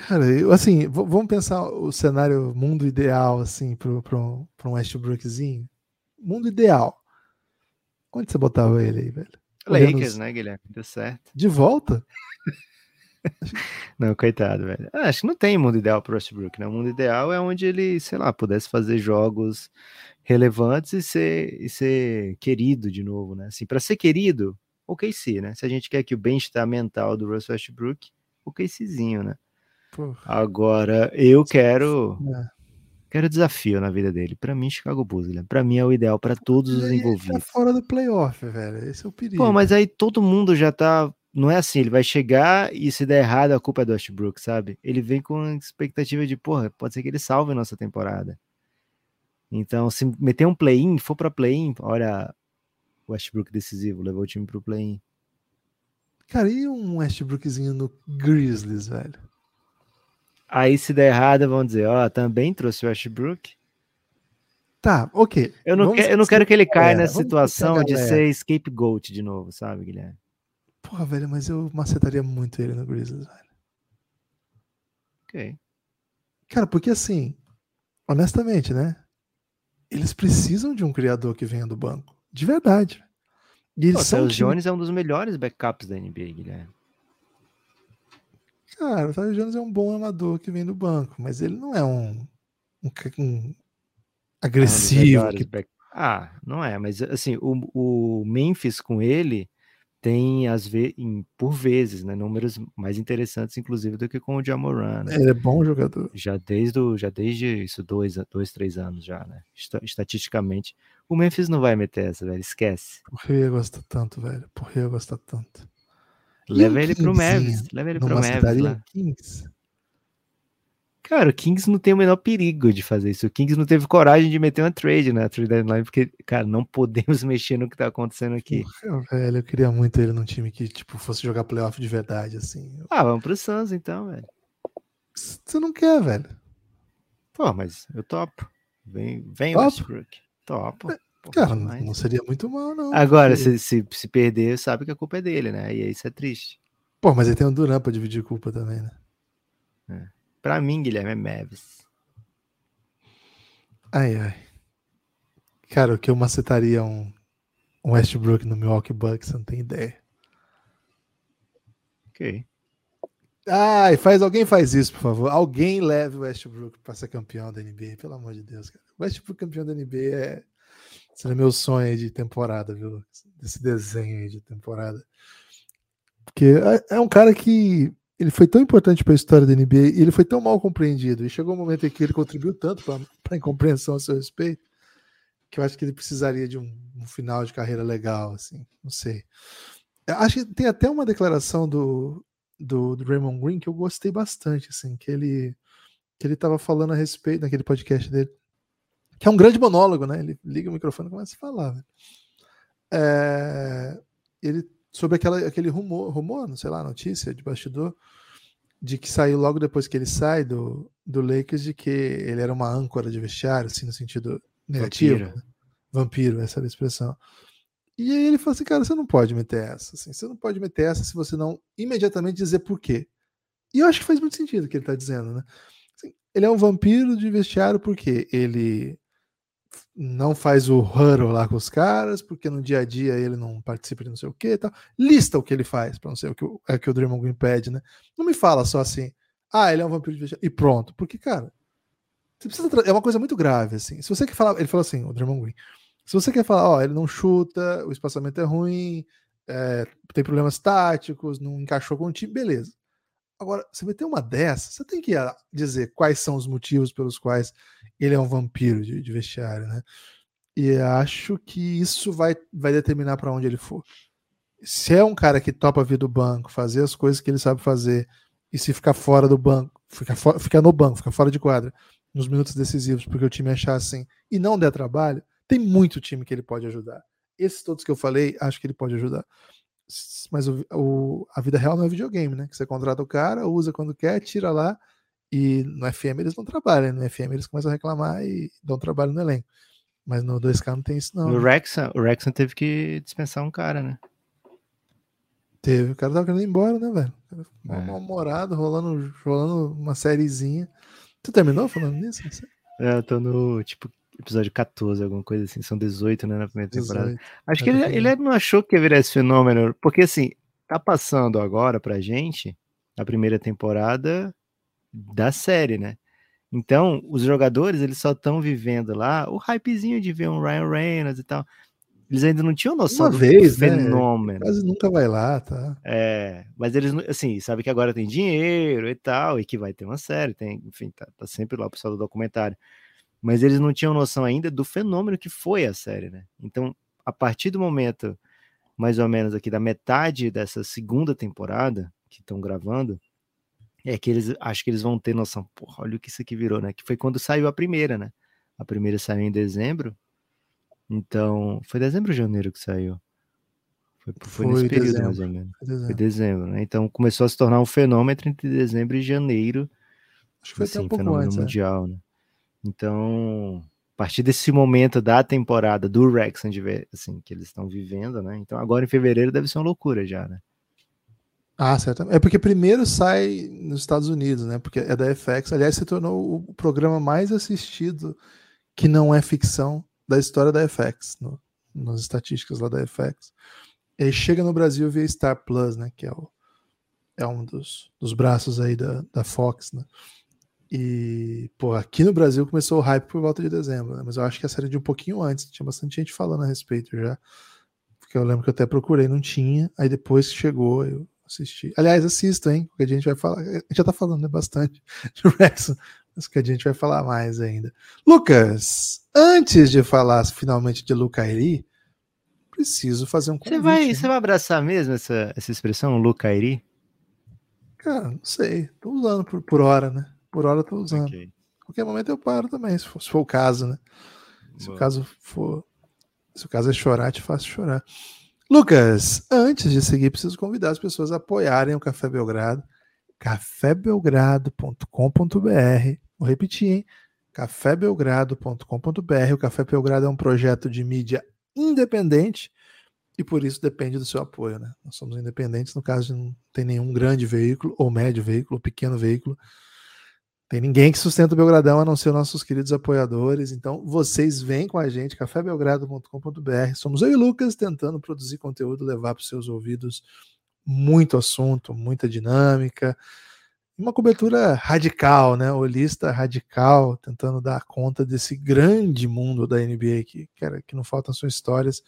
Speaker 2: Cara, eu, assim, vamos pensar o cenário mundo ideal, assim, para um Westbrookzinho. Mundo ideal. Onde você botava ele aí, velho?
Speaker 3: Lakers, né, Guilherme? Deu certo.
Speaker 2: De volta? [LAUGHS]
Speaker 3: não, coitado, velho. Ah, acho que não tem mundo ideal para Westbrook, né? O mundo ideal é onde ele, sei lá, pudesse fazer jogos relevantes e ser, e ser querido de novo, né? Assim, para ser querido, o KC, né? Se a gente quer que o bem-estar mental do Russell Westbrook, o KCzinho, né? Porra. Agora, eu quero. É quero desafio na vida dele. Para mim, Chicago Bulls, para mim é o ideal para todos os envolvidos. Tá
Speaker 2: fora do playoff, velho. Esse é o perigo.
Speaker 3: Pô, mas aí todo mundo já tá. Não é assim, ele vai chegar e se der errado, a culpa é do Westbrook, sabe? Ele vem com expectativa de, porra, pode ser que ele salve a nossa temporada. Então, se meter um play-in, for para play-in, olha o Westbrook decisivo, levou o time pro play-in.
Speaker 2: Cara, e um Westbrookzinho no Grizzlies, velho?
Speaker 3: Aí se der errado, vão dizer, ó, também trouxe o Westbrook.
Speaker 2: Tá, ok.
Speaker 3: Eu não, que, eu não quero que ele caia nessa situação de ser scapegoat de novo, sabe, Guilherme?
Speaker 2: Porra, velho, mas eu macetaria muito ele no Grizzlies, velho.
Speaker 3: Ok.
Speaker 2: Cara, porque assim, honestamente, né? Eles precisam de um criador que venha do banco. De verdade.
Speaker 3: E eles Pô, são o time... Jones é um dos melhores backups da NBA, Guilherme.
Speaker 2: Cara, o Tyler Jones é um bom amador que vem do banco, mas ele não é um, um, um agressivo. que...
Speaker 3: Ah, não é, mas assim, o, o Memphis com ele tem às vezes, por vezes, né, números mais interessantes, inclusive, do que com o Jamoran. Né?
Speaker 2: Ele é bom jogador.
Speaker 3: Já desde, o, já desde isso, dois, dois, três anos já, né? Estatisticamente. O Memphis não vai meter essa, velho. Esquece.
Speaker 2: Por que eu gosto tanto, velho? Por que eu gosto tanto?
Speaker 3: Leva ele pro Mavis. Leva ele pro Mavis lá. Kings? Cara, o Kings não tem o menor perigo de fazer isso. O Kings não teve coragem de meter uma trade na trade deadline, porque, cara, não podemos [LAUGHS] mexer no que tá acontecendo aqui.
Speaker 2: Porra, velho, eu queria muito ele num time que, tipo, fosse jogar playoff de verdade, assim.
Speaker 3: Ah, vamos pro Suns então, velho.
Speaker 2: Você não quer, velho.
Speaker 3: Pô, mas eu topo. Vem, vem Westbrook. Topo.
Speaker 2: Cara, não, não seria muito mal, não.
Speaker 3: Agora, se, se, se, perder, sabe que a culpa é dele, né? E aí isso é triste.
Speaker 2: Pô, mas ele tem um Duran pra dividir culpa também, né?
Speaker 3: É. Pra mim, Guilherme, é Mavis.
Speaker 2: Ai, ai. Cara, o que eu macetaria um, um Westbrook no Milwaukee Bucks, você não tem ideia.
Speaker 3: Ok.
Speaker 2: Ai, faz, alguém faz isso, por favor. Alguém leve o Westbrook para ser campeão da NBA, pelo amor de Deus, cara. O Westbrook campeão da NBA é Seria meu sonho aí de temporada, viu, Desse desenho aí de temporada. Porque é, é um cara que ele foi tão importante para a história da NBA e ele foi tão mal compreendido. E chegou um momento em que ele contribuiu tanto para a incompreensão a seu respeito que eu acho que ele precisaria de um, um, final de carreira legal, assim. Não sei. Eu acho que tem até uma declaração do, do, do, Raymond Green que eu gostei bastante, assim, que ele que ele estava falando a respeito naquele podcast dele que é um grande monólogo, né? Ele liga o microfone e começa a falar. É, ele sobre aquela, aquele rumor, rumor, não sei lá, notícia de bastidor, de que saiu logo depois que ele sai do, do Lakers, de que ele era uma âncora de vestiário, assim, no sentido negativo. Vampiro, né? Vampiro essa era a expressão. E aí ele falou assim, cara, você não pode meter essa, assim, você não pode meter essa se você não imediatamente dizer por quê. E eu acho que faz muito sentido o que ele está dizendo, né? Assim, ele é um vampiro de vestiário porque ele não faz o huddle lá com os caras, porque no dia a dia ele não participa de não sei o que tal. Lista o que ele faz, para não ser o que, é que o Draymond Green pede, né? Não me fala só assim, ah, ele é um vampiro de vestiário, e pronto. Porque, cara, é uma coisa muito grave, assim. Se você quer falar, ele falou assim, o Draymond Green, se você quer falar, ó, ele não chuta, o espaçamento é ruim, é, tem problemas táticos, não encaixou com o time, beleza. Agora, você vai ter uma dessa, você tem que ah, dizer quais são os motivos pelos quais ele é um vampiro de, de vestiário, né? E acho que isso vai, vai determinar para onde ele for. Se é um cara que topa vir do banco, fazer as coisas que ele sabe fazer, e se ficar fora do banco, ficar, for, ficar no banco, ficar fora de quadra, nos minutos decisivos, porque o time achar assim, e não der trabalho, tem muito time que ele pode ajudar. Esses todos que eu falei, acho que ele pode ajudar. Mas o, o, a vida real não é videogame, né? Que você contrata o cara, usa quando quer, tira lá. E no FM eles não trabalham. No FM eles começam a reclamar e dão trabalho no elenco. Mas no 2K não tem isso, não.
Speaker 3: No né? Rexon, o Rexon teve que dispensar um cara, né?
Speaker 2: Teve. O cara tava querendo ir embora, né, velho? É. Mal-humorado, rolando, rolando uma sériezinha. Tu terminou falando nisso?
Speaker 3: É, eu tô no, tipo, episódio 14, alguma coisa assim, são 18, né, na primeira temporada. 18. Acho que ele, ele não achou que ia virar esse fenômeno, porque assim, tá passando agora pra gente a primeira temporada da série, né? Então, os jogadores, eles só estão vivendo lá o hypezinho de ver um Ryan Reynolds e tal. Eles ainda não tinham noção
Speaker 2: Uma do vez, né? fenômeno. Né? Quase nunca vai lá, tá?
Speaker 3: É, mas eles, assim, sabe que agora tem dinheiro e tal, e que vai ter uma série, tem, enfim, tá, tá sempre lá o pessoal do documentário mas eles não tinham noção ainda do fenômeno que foi a série, né? Então, a partir do momento, mais ou menos aqui da metade dessa segunda temporada que estão gravando, é que eles acho que eles vão ter noção, porra, olha o que isso aqui virou, né? Que foi quando saiu a primeira, né? A primeira saiu em dezembro. Então, foi dezembro ou janeiro que saiu? Foi, foi, foi nesse período, dezembro. mais ou menos. Foi dezembro. Foi dezembro, né? Então começou a se tornar um fenômeno entre dezembro e janeiro.
Speaker 2: Acho que foi assim, até um pouco fenômeno antes,
Speaker 3: é. mundial, né? Então, a partir desse momento da temporada do Rex, assim, que eles estão vivendo, né? Então, agora em fevereiro deve ser uma loucura já, né?
Speaker 2: Ah, certo. É porque primeiro sai nos Estados Unidos, né? Porque é da FX. Aliás, se tornou o programa mais assistido que não é ficção da história da FX, no, nas estatísticas lá da FX. E chega no Brasil via Star Plus, né? Que é, o, é um dos, dos braços aí da, da Fox, né? E, pô, aqui no Brasil começou o hype por volta de dezembro, né? mas eu acho que a série de um pouquinho antes, tinha bastante gente falando a respeito já. Porque eu lembro que eu até procurei, não tinha. Aí depois que chegou, eu assisti. Aliás, assisto, hein? Porque a gente vai falar. A gente já tá falando né, bastante [LAUGHS] de Rex, mas que a gente vai falar mais ainda. Lucas, antes de falar finalmente de Lucairi, preciso fazer um
Speaker 3: convite. Você vai, você vai abraçar mesmo essa, essa expressão, Lucairi?
Speaker 2: Cara, não sei. Tô usando por, por hora, né? Por hora eu tô usando. Okay. Qualquer momento eu paro também, se for, se for o caso, né? Se Boa. o caso for. Se o caso é chorar, te faço chorar. Lucas, antes de seguir, preciso convidar as pessoas a apoiarem o Café Belgrado. cafébelgrado.com.br. Vou repetir, hein? cafébelgrado.com.br. O Café Belgrado é um projeto de mídia independente e por isso depende do seu apoio, né? Nós somos independentes no caso não ter nenhum grande veículo, ou médio veículo, ou pequeno veículo. Tem ninguém que sustenta o Belgradão a não ser nossos queridos apoiadores. Então, vocês vêm com a gente, cafébelgrado.com.br. Somos eu e Lucas tentando produzir conteúdo, levar para os seus ouvidos muito assunto, muita dinâmica. Uma cobertura radical, né? Holista radical, tentando dar conta desse grande mundo da NBA que, que não faltam suas histórias.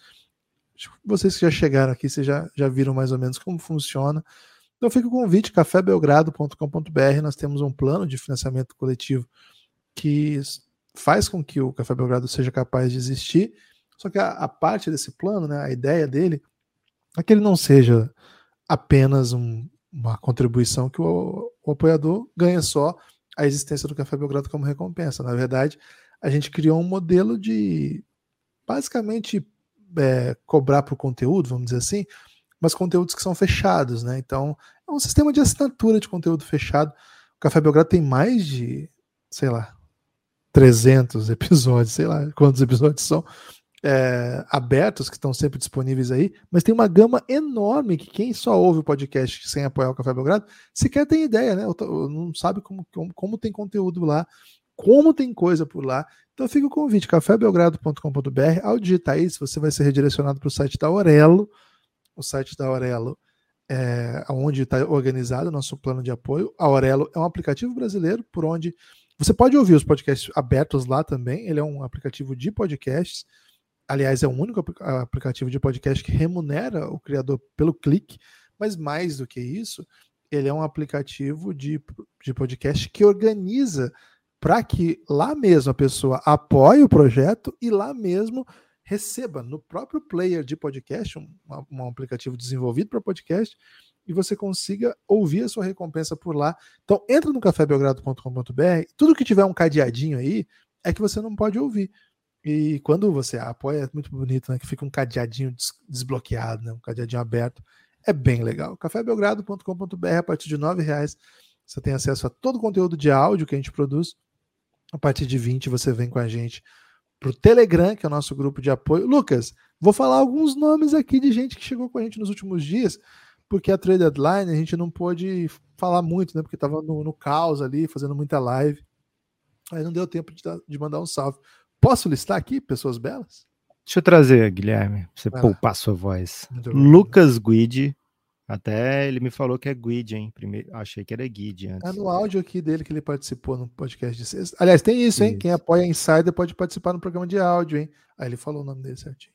Speaker 2: Vocês que já chegaram aqui, vocês já, já viram mais ou menos como funciona. Então fica o convite, cafébelgrado.com.br. Nós temos um plano de financiamento coletivo que faz com que o Café Belgrado seja capaz de existir. Só que a, a parte desse plano, né, a ideia dele, é que ele não seja apenas um, uma contribuição que o, o, apoiador ganha só a existência do Café Belgrado como recompensa. Na verdade, a gente criou um modelo de basicamente é, cobrar por conteúdo, vamos dizer assim, mas conteúdos que são fechados, né? Então, é um sistema de assinatura de conteúdo fechado. O Café Belgrado tem mais de, sei lá, 300 episódios, sei lá quantos episódios são, é, abertos, que estão sempre disponíveis aí, mas tem uma gama enorme que quem só ouve o podcast sem apoiar o Café Belgrado sequer tem ideia, né? Não sabe como, como, como tem conteúdo lá como tem coisa por lá. Então fica o convite, cafébelgrado.com.br. Ao digitar isso, você vai ser redirecionado para o site da Aurelo. O site da Aurelo é onde está organizado o nosso plano de apoio. A Aurelo é um aplicativo brasileiro por onde você pode ouvir os podcasts abertos lá também. Ele é um aplicativo de podcasts. Aliás, é o único aplicativo de podcast que remunera o criador pelo clique. Mas mais do que isso, ele é um aplicativo de, de podcast que organiza para que lá mesmo a pessoa apoie o projeto e lá mesmo receba no próprio player de podcast, um, um aplicativo desenvolvido para podcast, e você consiga ouvir a sua recompensa por lá. Então, entra no cafébelgrado.com.br, tudo que tiver um cadeadinho aí é que você não pode ouvir. E quando você apoia, é muito bonito, né? Que fica um cadeadinho des desbloqueado, né? um cadeadinho aberto. É bem legal. cafébelgrado.com.br, a partir de R$ reais você tem acesso a todo o conteúdo de áudio que a gente produz. A partir de 20 você vem com a gente para o Telegram, que é o nosso grupo de apoio. Lucas, vou falar alguns nomes aqui de gente que chegou com a gente nos últimos dias, porque a Trade Deadline a gente não pôde falar muito, né? Porque estava no, no, caos ali, fazendo muita live. Aí não deu tempo de, de mandar um salve. Posso listar aqui pessoas belas?
Speaker 3: Deixa eu trazer, Guilherme, pra você Vai poupar sua voz. Lucas Guide, até ele me falou que é Guide, hein? Primeiro, achei que era Guide antes.
Speaker 2: É no áudio aqui dele que ele participou no podcast de sexta. Aliás, tem isso, hein? Isso. Quem apoia Insider pode participar no programa de áudio, hein? Aí ele falou o nome dele certinho.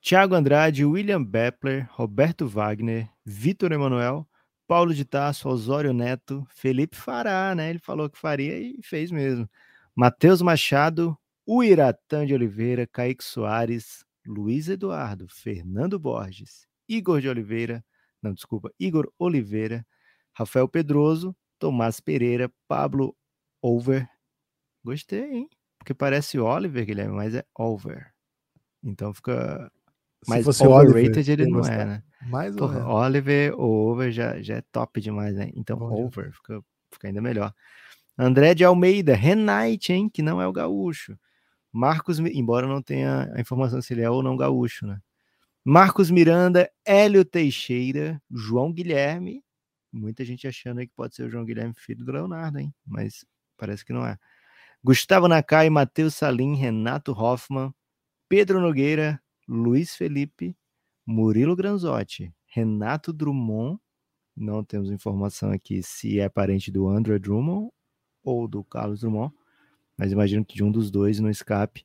Speaker 3: Tiago Andrade, William Bepler, Roberto Wagner, Vitor Emanuel, Paulo de Tasso, Osório Neto, Felipe Fará, né? Ele falou que faria e fez mesmo. Matheus Machado, o Iratã de Oliveira, Kaique Soares, Luiz Eduardo, Fernando Borges, Igor de Oliveira, não, desculpa, Igor Oliveira, Rafael Pedroso, Tomás Pereira, Pablo Over. Gostei, hein? Porque parece Oliver, Guilherme, mas é Over. Então fica. Mas overrated Oliver, ele não é, né? Mais Porra, Oliver ou Over já, já é top demais, né? Então Over fica, fica ainda melhor. André de Almeida, Renate, hein? Que não é o gaúcho. Marcos, embora não tenha a informação se ele é ou não gaúcho, né? Marcos Miranda, Hélio Teixeira, João Guilherme. Muita gente achando aí que pode ser o João Guilherme, filho do Leonardo, hein? Mas parece que não é. Gustavo Nakai, Matheus Salim, Renato Hoffman, Pedro Nogueira, Luiz Felipe, Murilo Granzotti, Renato Drummond. Não temos informação aqui se é parente do André Drummond ou do Carlos Drummond mas imagino que de um dos dois no escape.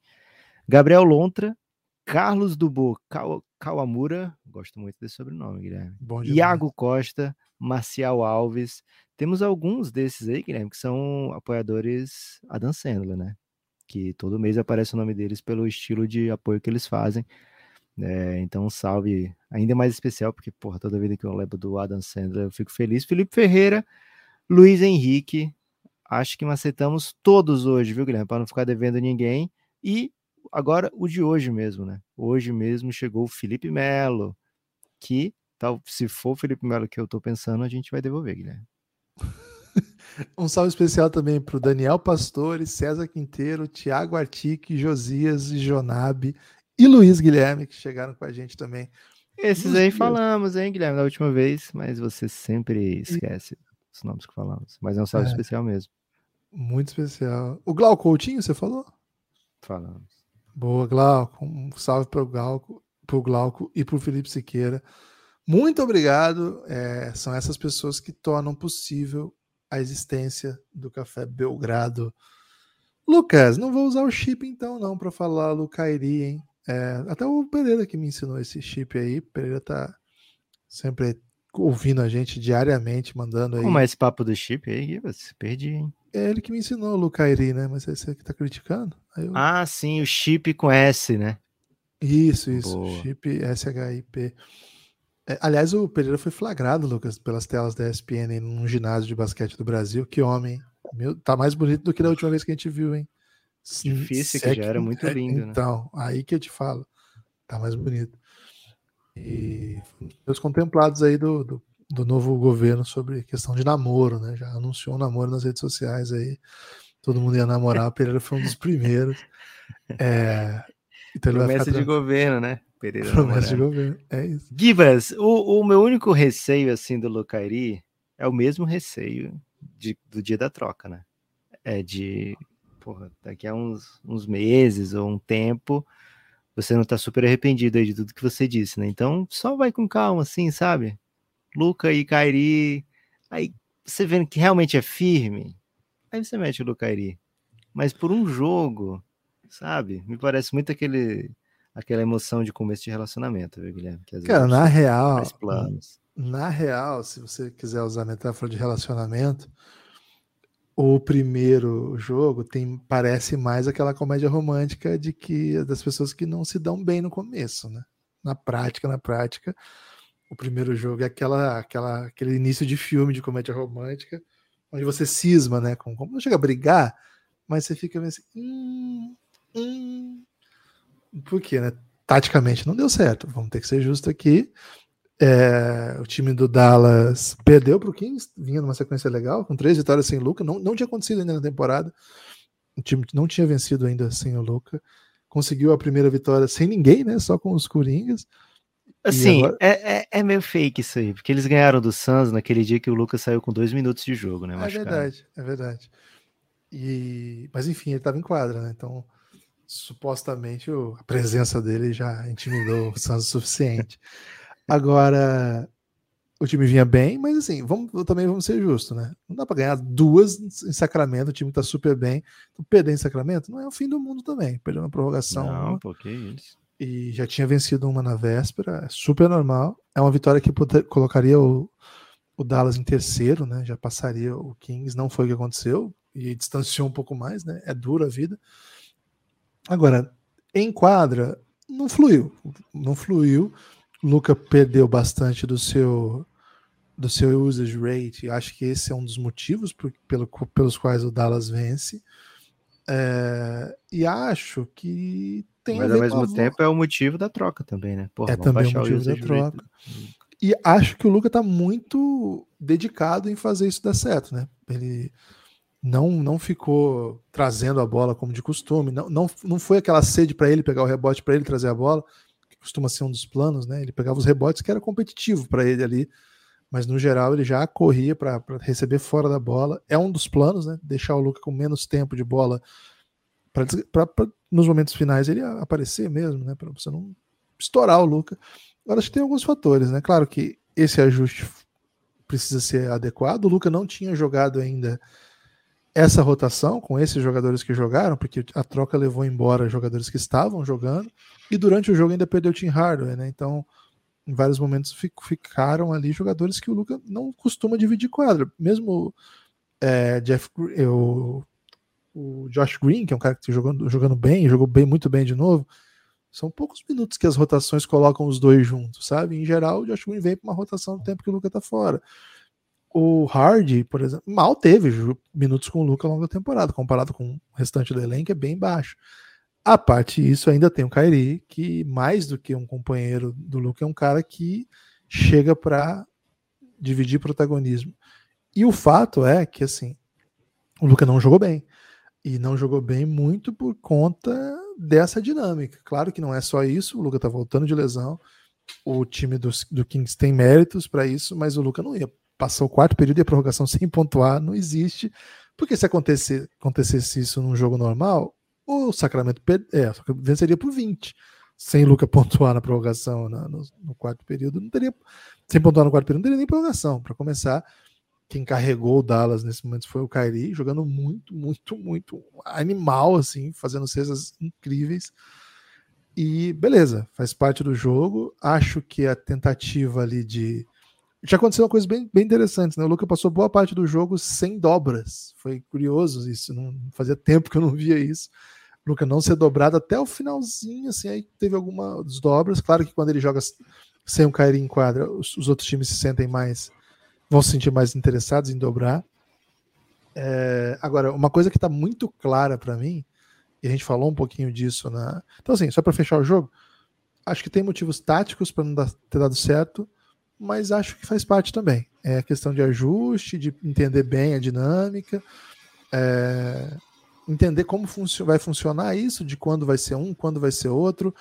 Speaker 3: Gabriel Lontra, Carlos Dubo Kawamura, gosto muito desse sobrenome, Guilherme. Iago Costa, Marcial Alves. Temos alguns desses aí, Guilherme, que são apoiadores Adam Sandler, né? Que todo mês aparece o nome deles pelo estilo de apoio que eles fazem. É, então, um salve ainda mais especial, porque, porra, toda vida que eu lembro do Adam Sandler eu fico feliz. Felipe Ferreira, Luiz Henrique, Acho que macetamos todos hoje, viu, Guilherme? Para não ficar devendo ninguém. E agora o de hoje mesmo, né? Hoje mesmo chegou o Felipe Melo, que tal, se for o Felipe Melo que eu estou pensando, a gente vai devolver, Guilherme. [LAUGHS]
Speaker 2: um salve especial também para o Daniel Pastore, César Quinteiro, Tiago Artique, Josias e Jonabe e Luiz Guilherme, que chegaram com a gente também.
Speaker 3: Esses aí falamos, hein, Guilherme, da última vez, mas você sempre esquece os nomes que falamos. Mas é um salve é, especial mesmo.
Speaker 2: Muito especial. O Glauco Coutinho, você falou?
Speaker 3: Falamos.
Speaker 2: Boa, Glauco. Um salve para o Glauco, pro Glauco e para o Felipe Siqueira. Muito obrigado. É, são essas pessoas que tornam possível a existência do Café Belgrado. Lucas, não vou usar o chip então não para falar Lucairi, hein? É, até o Pereira que me ensinou esse chip aí. O Pereira tá sempre ouvindo a gente diariamente, mandando aí.
Speaker 3: Como é esse papo do chip aí? Você perdi, hein?
Speaker 2: É ele que me ensinou o Lucairi, né? Mas é você que tá criticando.
Speaker 3: Eu... Ah, sim, o chip com S, né?
Speaker 2: Isso, isso. Boa. Chip SHIP. É, aliás, o Pereira foi flagrado, Lucas, pelas telas da ESPN num ginásio de basquete do Brasil. Que homem, Meu, tá mais bonito do que da última vez que a gente viu, hein?
Speaker 3: Difícil, que já era muito é, lindo,
Speaker 2: é, Então, aí que eu te falo. Tá mais bonito. E os contemplados aí do, do, do, novo governo sobre questão de namoro, né? Já anunciou um namoro nas redes sociais aí. Todo mundo ia namorar, o Pereira foi um dos primeiros. É,
Speaker 3: então Promessa de governo, né?
Speaker 2: Pereira Promessa de governo, é isso.
Speaker 3: Gibas, o, o meu único receio assim do Lucairi é o mesmo receio de, do dia da troca, né? É de porra, daqui a uns, uns meses ou um tempo, você não tá super arrependido aí de tudo que você disse, né? Então, só vai com calma, assim, sabe? Luca e Kairi, aí você vendo que realmente é firme, aí você mete o Luca Kairi. Mas por um jogo, sabe? Me parece muito aquele aquela emoção de começo de relacionamento, viu, Guilherme?
Speaker 2: Cara, na real, na real, se você quiser usar a metáfora de relacionamento, o primeiro jogo tem parece mais aquela comédia romântica de que das pessoas que não se dão bem no começo, né? Na prática, na prática, o primeiro jogo é aquela, aquela aquele início de filme de comédia romântica onde você cisma, né? Com, não chega a brigar, mas você fica assim, hum, hum. por quê, né? Taticamente não deu certo. Vamos ter que ser justo aqui. É, o time do Dallas perdeu para o Kings, vinha numa sequência legal, com três vitórias sem Luca. Não, não tinha acontecido ainda na temporada. O time não tinha vencido ainda sem o Luca. Conseguiu a primeira vitória sem ninguém, né? Só com os Coringas.
Speaker 3: Assim, agora... é, é, é, meio fake isso aí, porque eles ganharam do Suns naquele dia que o Lucas saiu com dois minutos de jogo, né?
Speaker 2: É verdade, é verdade. E, mas enfim, ele estava em quadra, né? Então, supostamente o, a presença dele já intimidou o Suns o suficiente. Agora, o time vinha bem, mas assim, vamos, também vamos ser justos, né? Não dá para ganhar duas em Sacramento, o time tá super bem. Então, perder em Sacramento não é o fim do mundo também. Perdeu na prorrogação.
Speaker 3: Não, porque isso.
Speaker 2: E já tinha vencido uma na véspera, é super normal. É uma vitória que colocaria o, o Dallas em terceiro, né? Já passaria o Kings, não foi o que aconteceu. E distanciou um pouco mais, né? É dura a vida. Agora, em quadra, não fluiu. Não fluiu. Luca perdeu bastante do seu do seu usage rate. Acho que esse é um dos motivos por, pelo, pelos quais o Dallas vence. É, e acho que tem
Speaker 3: Mas ao mesmo tempo é o motivo da troca também, né?
Speaker 2: Porra, é também o motivo da troca. E acho que o Luca tá muito dedicado em fazer isso dar certo, né? Ele não não ficou trazendo a bola como de costume, não, não, não foi aquela sede para ele pegar o rebote para ele trazer a bola costuma ser um dos planos, né? Ele pegava os rebotes que era competitivo para ele ali, mas no geral ele já corria para receber fora da bola. É um dos planos, né? Deixar o Luca com menos tempo de bola para nos momentos finais ele aparecer mesmo, né? Para você não estourar o Luca. Agora acho que tem alguns fatores, né? Claro que esse ajuste precisa ser adequado. O Luca não tinha jogado ainda essa rotação com esses jogadores que jogaram, porque a troca levou embora jogadores que estavam jogando, e durante o jogo ainda perdeu o Tim Hardaway, né? Então, em vários momentos ficaram ali jogadores que o Luca não costuma dividir quadra. Mesmo é, Jeff, eu, o Josh Green, que é um cara que está jogando, jogando bem, jogou bem, muito bem de novo, são poucos minutos que as rotações colocam os dois juntos, sabe? Em geral, o Josh Green vem para uma rotação no tempo que o Luca está fora o Hardy, por exemplo, mal teve minutos com o Luca ao longo da temporada, comparado com o restante do elenco, é bem baixo. A parte disso, ainda tem o Kairi, que mais do que um companheiro do Luca, é um cara que chega para dividir protagonismo. E o fato é que, assim, o Luca não jogou bem. E não jogou bem muito por conta dessa dinâmica. Claro que não é só isso, o Luca tá voltando de lesão, o time do, do Kings tem méritos para isso, mas o Luca não ia passou o quarto período de prorrogação [LAUGHS] sem pontuar, não existe. Porque se acontecer, acontecesse isso num jogo normal, o Sacramento é, venceria por 20. Sem Luca [LAUGHS] pontuar na prorrogação na, no, no, quarto período, não teria. Sem pontuar no quarto período, não teria nem prorrogação. Para começar, quem carregou o Dallas nesse momento foi o Kyrie, jogando muito, muito, muito animal, assim, fazendo cestas incríveis. E beleza, faz parte do jogo. Acho que a tentativa ali de já aconteceu uma coisa bem, bem interessante, né? O Luca passou boa parte do jogo sem dobras. Foi curioso isso, não fazia tempo que eu não via isso. O Luca não ser dobrado até o finalzinho, assim, aí teve algumas dobras. Claro que quando ele joga sem o Kairi em quadra, os, os, outros times se sentem mais, vão se sentir mais interessados em dobrar. É, agora, uma coisa que está muito clara para mim, e a gente falou um pouquinho disso na. Então, assim, só para fechar o jogo, acho que tem motivos táticos para não dar, ter dado certo mas acho que faz parte também. É questão de ajuste, de entender bem a dinâmica, é, entender como funcio vai funcionar isso, de quando vai ser um, quando vai ser outro.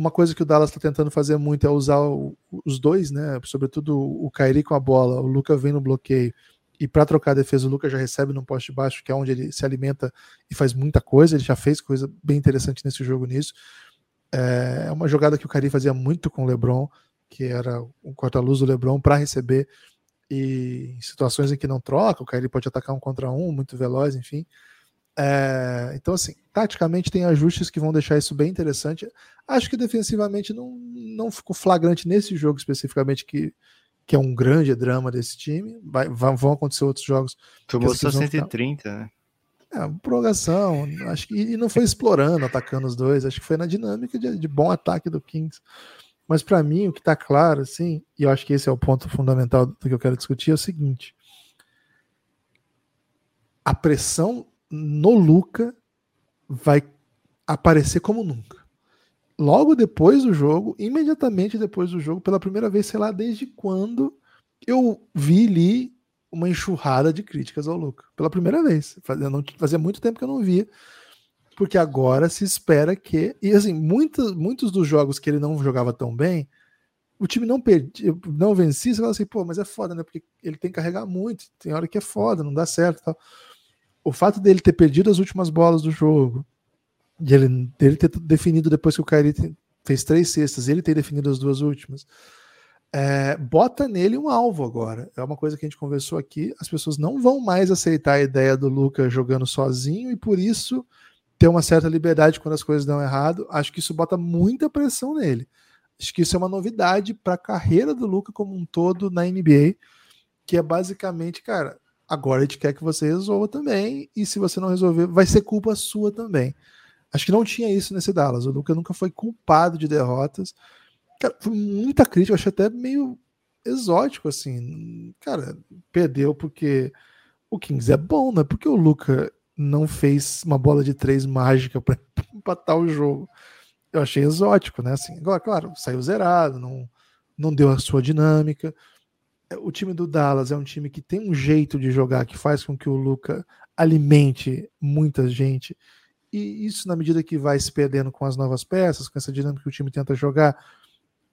Speaker 2: Uma coisa que o Dallas está tentando fazer muito é usar o, os dois, né? Sobretudo o Kairi com a bola, o Luca vem no bloqueio E para trocar a defesa, o Lucas já recebe no poste baixo, que é onde ele se alimenta e faz muita coisa. Ele já fez coisa bem interessante nesse jogo nisso. É uma jogada que o Cari fazia muito com o LeBron, que era um corta-luz do LeBron para receber e em situações em que não troca, o Kyrie pode atacar um contra um, muito veloz, enfim. É, então, assim, taticamente tem ajustes que vão deixar isso bem interessante. Acho que defensivamente não, não ficou flagrante nesse jogo especificamente, que, que é um grande drama desse time. Vai, vão acontecer outros jogos.
Speaker 3: Tomou só 130, ficar... né?
Speaker 2: É, prorrogação, acho que e não foi explorando, atacando os dois, acho que foi na dinâmica de, de bom ataque do Kings. Mas para mim, o que está claro, assim, e eu acho que esse é o ponto fundamental do que eu quero discutir, é o seguinte: a pressão no Luca vai aparecer como nunca. Logo depois do jogo, imediatamente depois do jogo, pela primeira vez, sei lá, desde quando eu vi ali uma enxurrada de críticas ao Luca. Pela primeira vez. Fazia, não, fazia muito tempo que eu não via porque agora se espera que. E assim, muitos, muitos dos jogos que ele não jogava tão bem, o time não perdia, não vencia, você fala assim, pô, mas é foda, né? Porque ele tem que carregar muito, tem hora que é foda, não dá certo tal. O fato dele ter perdido as últimas bolas do jogo, de ele, dele ter definido depois que o Kyrie fez três cestas, ele ter definido as duas últimas, é, bota nele um alvo agora. É uma coisa que a gente conversou aqui. As pessoas não vão mais aceitar a ideia do Luca jogando sozinho e por isso ter uma certa liberdade quando as coisas dão errado. Acho que isso bota muita pressão nele. Acho que isso é uma novidade para a carreira do Luca como um todo na NBA, que é basicamente, cara, agora a gente quer que você resolva também, e se você não resolver, vai ser culpa sua também. Acho que não tinha isso nesse Dallas. O Luca nunca foi culpado de derrotas. Cara, foi muita crítica, eu achei até meio exótico, assim. Cara, perdeu porque o Kings é bom, não é porque o Luca não fez uma bola de três mágica para [LAUGHS] empatar o jogo. Eu achei exótico, né? Assim, agora, claro, saiu zerado, não, não deu a sua dinâmica. É, o time do Dallas é um time que tem um jeito de jogar que faz com que o Luca alimente muita gente. E isso, na medida que vai se perdendo com as novas peças, com essa dinâmica que o time tenta jogar,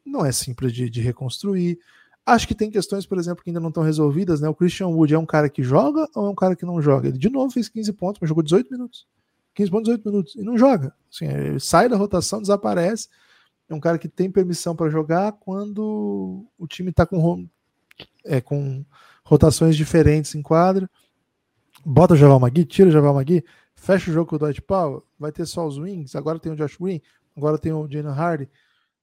Speaker 2: não é simples de, de reconstruir. Acho que tem questões, por exemplo, que ainda não estão resolvidas, né? O Christian Wood é um cara que joga ou é um cara que não joga? Ele de novo fez 15 pontos, mas jogou 18 minutos. 15 pontos, 18 minutos. E não joga. Assim, ele sai da rotação, desaparece. É um cara que tem permissão para jogar quando o time está com, é, com rotações diferentes em quadra. Bota o Javal Magui, tira o Javal Magui, fecha o jogo com o Dwight Powell, vai ter só os wings, agora tem o Josh Green, agora tem o Jalen Hardy.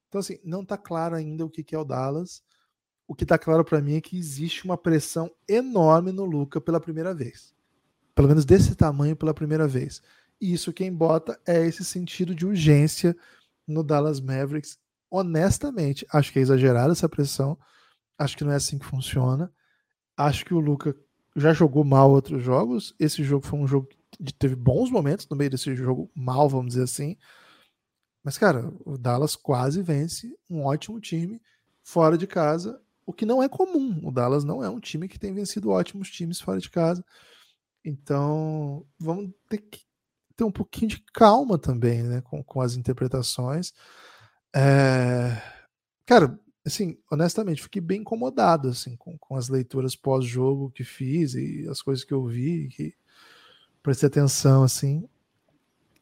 Speaker 2: Então, assim, não está claro ainda o que, que é o Dallas o que está claro para mim é que existe uma pressão enorme no Luca pela primeira vez. Pelo menos desse tamanho pela primeira vez. E isso quem bota é esse sentido de urgência no Dallas Mavericks. Honestamente, acho que é exagerada essa pressão. Acho que não é assim que funciona. Acho que o Luca já jogou mal outros jogos. Esse jogo foi um jogo que teve bons momentos no meio desse jogo mal, vamos dizer assim. Mas, cara, o Dallas quase vence um ótimo time fora de casa o que não é comum. O Dallas não é um time que tem vencido ótimos times fora de casa. Então, vamos ter que ter um pouquinho de calma também, né, com, com as interpretações. É... Cara, assim, honestamente, fiquei bem incomodado, assim, com, com as leituras pós-jogo que fiz e as coisas que eu vi, que prestei atenção, assim.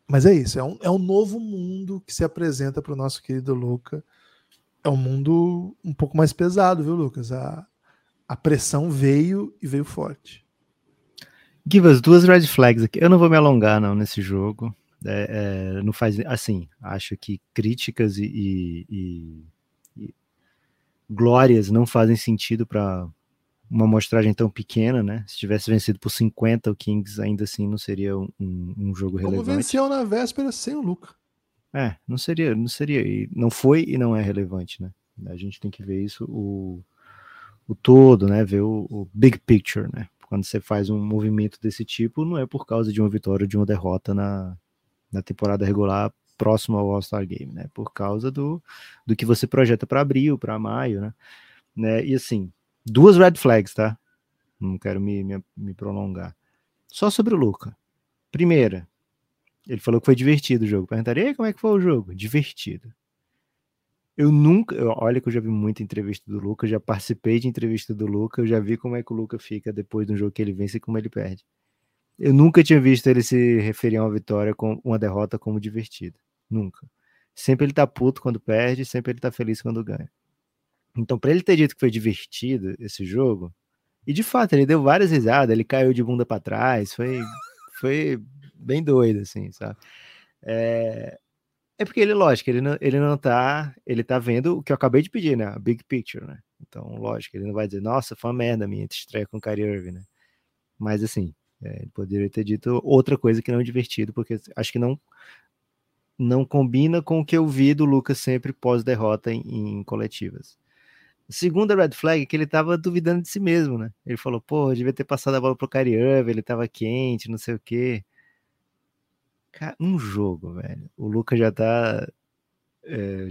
Speaker 2: Mas é isso, é um, é um novo mundo que se apresenta para o nosso querido Luca é um mundo um pouco mais pesado, viu, Lucas? A, a pressão veio e veio forte.
Speaker 3: Give us duas red flags aqui. Eu não vou me alongar não nesse jogo. É, é, não faz assim. Acho que críticas e, e, e, glórias não fazem sentido para uma amostragem tão pequena, né? Se tivesse vencido por 50, o Kings ainda assim não seria um, um jogo relevante.
Speaker 2: Como venceu na véspera sem o Luca.
Speaker 3: É, não seria, não seria, não foi e não é relevante, né? A gente tem que ver isso o, o todo, né? Ver o, o big picture, né? Quando você faz um movimento desse tipo, não é por causa de uma vitória ou de uma derrota na, na temporada regular próximo ao All-Star Game, né? Por causa do, do que você projeta para abril, para maio, né? né? E assim, duas red flags, tá? Não quero me, me, me prolongar. Só sobre o Luca. Primeira, ele falou que foi divertido o jogo. Perguntaria como é que foi o jogo? Divertido. Eu nunca, olha que eu já vi muita entrevista do Luca, já participei de entrevista do Luca, eu já vi como é que o Luca fica depois de um jogo que ele vence e como ele perde. Eu nunca tinha visto ele se referir a uma vitória com uma derrota como divertida. Nunca. Sempre ele tá puto quando perde, sempre ele tá feliz quando ganha. Então, para ele ter dito que foi divertido esse jogo, e de fato, ele deu várias risadas, ele caiu de bunda para trás, foi, foi bem doido, assim, sabe? É, é porque ele, lógico, ele não, ele não tá, ele tá vendo o que eu acabei de pedir, né? A big picture, né? Então, lógico, ele não vai dizer, nossa, foi uma merda a minha estreia com o Kyrie Irving, né? Mas, assim, é, ele poderia ter dito outra coisa que não é divertido, porque acho que não não combina com o que eu vi do Lucas sempre pós-derrota em, em, coletivas. Segunda red flag é que ele estava duvidando de si mesmo, né? Ele falou, pô, devia ter passado a bola pro Irving, ele estava quente, não sei o quê. Cara, um jogo, velho. O Lucas já tá é,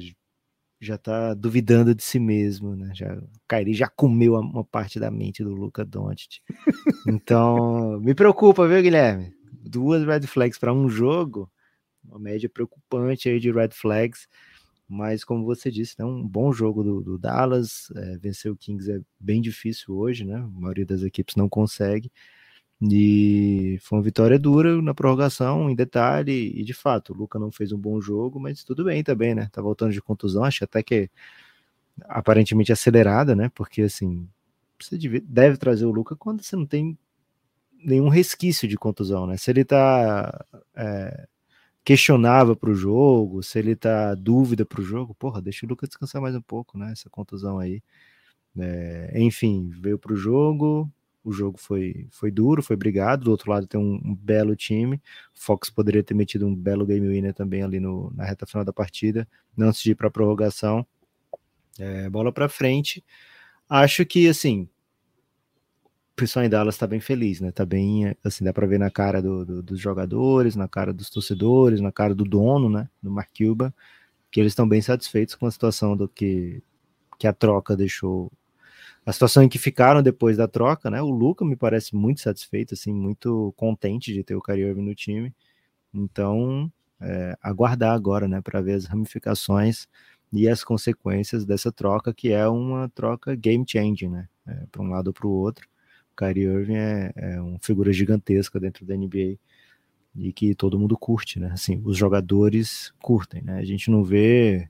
Speaker 3: já tá duvidando de si mesmo, né? Já, o Kairi já comeu uma parte da mente do Luca Doncic. [LAUGHS] Então, me preocupa, viu, Guilherme? Duas red flags para um jogo, uma média preocupante aí de red flags, mas como você disse, é né, um bom jogo do, do Dallas, é, vencer o Kings é bem difícil hoje, né? A maioria das equipes não consegue. E foi uma vitória dura na prorrogação, em detalhe, e de fato, o Luca não fez um bom jogo, mas tudo bem também, né? Tá voltando de contusão, acho até que aparentemente acelerada, né? Porque assim, você deve, deve trazer o Luca quando você não tem nenhum resquício de contusão, né? Se ele tá é, questionável para o jogo, se ele tá dúvida para o jogo, porra, deixa o Luca descansar mais um pouco, né? Essa contusão aí. É, enfim, veio para o jogo, o jogo foi, foi duro, foi brigado. Do outro lado tem um, um belo time. Fox poderia ter metido um belo game winner também ali no, na reta final da partida, não antes de ir para a prorrogação. É, bola para frente. Acho que assim, pessoal em Dallas está bem feliz, né? Tá bem, assim, dá para ver na cara do, do, dos jogadores, na cara dos torcedores, na cara do dono, né? Do Mark que eles estão bem satisfeitos com a situação do que, que a troca deixou a situação em que ficaram depois da troca, né? O Luca me parece muito satisfeito, assim, muito contente de ter o Irving no time. Então, é, aguardar agora, né, para ver as ramificações e as consequências dessa troca, que é uma troca game changing, né? É, para um lado ou para o outro. Kyrie Irving é, é uma figura gigantesca dentro da NBA e que todo mundo curte, né? Assim, os jogadores curtem, né? A gente não vê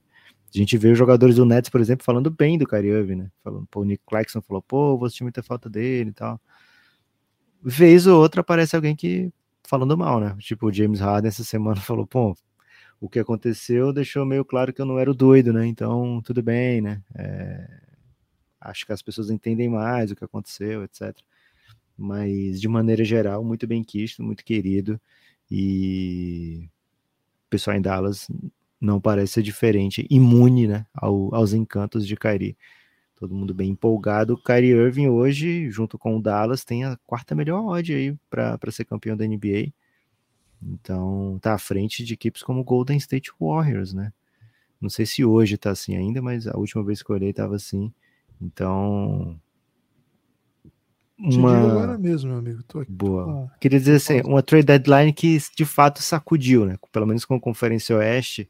Speaker 3: a gente vê os jogadores do Nets, por exemplo, falando bem do Kyrie Irving, né? Falando, pô, o Nick Claxton falou, pô, vou sentir muita falta dele e tal. Vez ou outra aparece alguém que falando mal, né? Tipo, o James Harden essa semana [LAUGHS] falou, pô, o que aconteceu deixou meio claro que eu não era o doido, né? Então, tudo bem, né? É... Acho que as pessoas entendem mais o que aconteceu, etc. Mas, de maneira geral, muito bem quisto, muito querido. E o pessoal em Dallas não parece ser diferente, imune né, ao, aos encantos de Kyrie. Todo mundo bem empolgado. Kyrie Irving hoje, junto com o Dallas, tem a quarta melhor odd aí para ser campeão da NBA. Então, tá à frente de equipes como Golden State Warriors, né? Não sei se hoje tá assim ainda, mas a última vez que eu olhei tava assim. Então,
Speaker 2: uma... agora mesmo, meu amigo. Tô aqui,
Speaker 3: Boa. Queria dizer assim, uma trade deadline que de fato sacudiu, né? Pelo menos com a Conferência Oeste,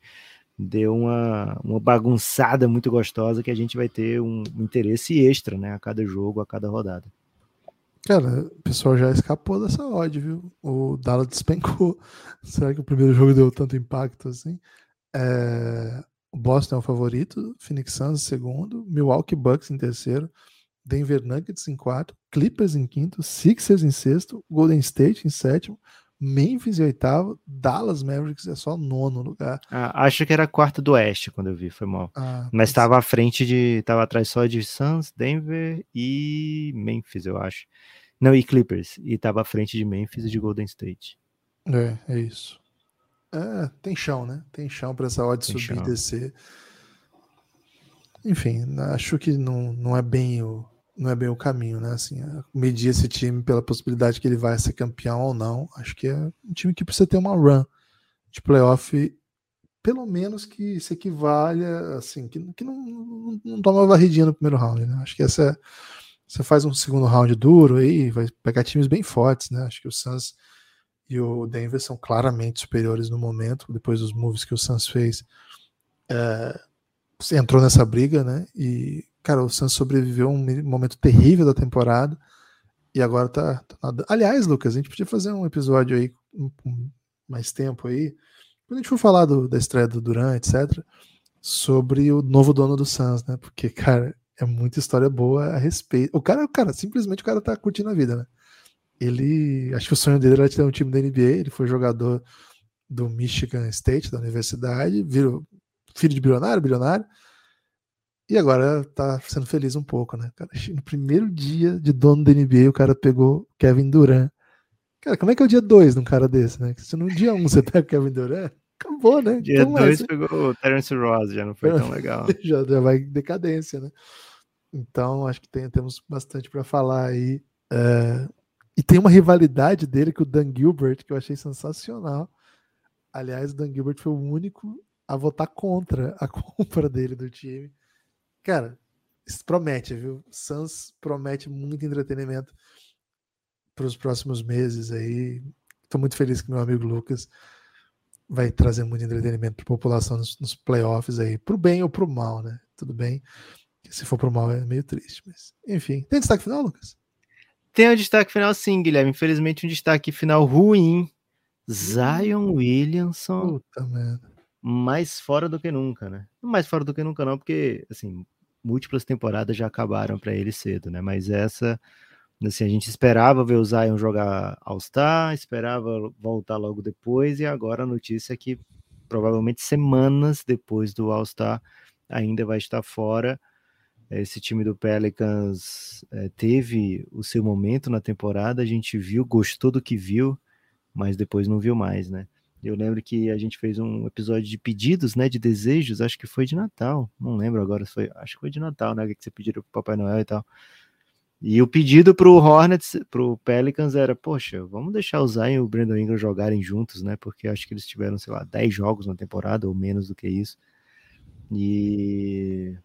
Speaker 3: deu uma, uma bagunçada muito gostosa que a gente vai ter um interesse extra, né? A cada jogo, a cada rodada.
Speaker 2: Cara, o pessoal já escapou dessa odd, viu? O Dallas despencou. [LAUGHS] Será que o primeiro jogo deu tanto impacto assim? É... O Boston é o favorito, Phoenix Suns segundo, Milwaukee Bucks em terceiro. Denver Nuggets em quarto, Clippers em quinto, Sixers em sexto, Golden State em sétimo, Memphis em oitavo, Dallas Mavericks é só nono lugar.
Speaker 3: Ah, acho que era quarto do Oeste quando eu vi, foi mal. Ah, Mas estava à frente de. estava atrás só de Suns, Denver e Memphis, eu acho. Não, e Clippers. E estava à frente de Memphis e de Golden State.
Speaker 2: É, é isso. É, tem chão, né? Tem chão para essa odd subir chão. e descer. Enfim, acho que não, não é bem o, não é bem o caminho, né? Assim, medir esse time pela possibilidade que ele vai ser campeão ou não, acho que é um time que precisa ter uma run de playoff, pelo menos que se equivalha, assim, que, que não, não, não toma varridinha no primeiro round, né? Acho que essa é, você faz um segundo round duro aí, vai pegar times bem fortes, né? Acho que o Suns e o Denver são claramente superiores no momento, depois dos moves que o Suns fez. É, entrou nessa briga, né? E, cara, o Suns sobreviveu a um momento terrível da temporada e agora tá, tá Aliás, Lucas, a gente podia fazer um episódio aí mais tempo aí, quando a gente for falar do, da estreia do Duran, etc., sobre o novo dono do Suns, né? Porque, cara, é muita história boa a respeito. O cara, cara, simplesmente o cara tá curtindo a vida, né? Ele, acho que o sonho dele era ter um time da NBA, ele foi jogador do Michigan State, da universidade, virou filho de bilionário, bilionário, e agora tá sendo feliz um pouco, né? Cara, [LAUGHS] no primeiro dia de dono da NBA, o cara pegou Kevin Durant. Cara, como é que é o dia 2 num cara desse, né? Se no dia 1 um você pega Kevin Durant, acabou, né?
Speaker 3: Dia 2 então, pegou o Terence Ross, já não foi tão [LAUGHS] legal.
Speaker 2: já, já vai em decadência, né? Então, acho que tem, temos bastante para falar aí. É... E tem uma rivalidade dele com o Dan Gilbert, que eu achei sensacional. Aliás, o Dan Gilbert foi o único a votar contra a [LAUGHS] compra dele do time. Cara, isso promete, viu? Suns promete muito entretenimento para os próximos meses aí. Estou muito feliz que meu amigo Lucas vai trazer muito entretenimento para a população nos, nos, playoffs aí, para o bem ou para o mal, né? Tudo bem. Se for para o mal é meio triste, mas enfim. Tem destaque final, Lucas?
Speaker 3: Tem um destaque final sim, Guilherme. Infelizmente um destaque final ruim. Zion Williamson. Puta merda mais fora do que nunca, né? Mais fora do que nunca não, porque assim, múltiplas temporadas já acabaram para ele cedo, né? Mas essa assim, a gente esperava ver o Zion jogar All-Star, esperava voltar logo depois e agora a notícia é que provavelmente semanas depois do All-Star ainda vai estar fora. Esse time do Pelicans é, teve o seu momento na temporada, a gente viu, gostou do que viu, mas depois não viu mais, né? Eu lembro que a gente fez um episódio de pedidos, né, de desejos, acho que foi de Natal, não lembro agora foi, acho que foi de Natal, né, que você pediu pro Papai Noel e tal. E o pedido pro Hornets, pro Pelicans era, poxa, vamos deixar o Zion e o Brandon Ingram jogarem juntos, né, porque acho que eles tiveram, sei lá, 10 jogos na temporada ou menos do que isso. E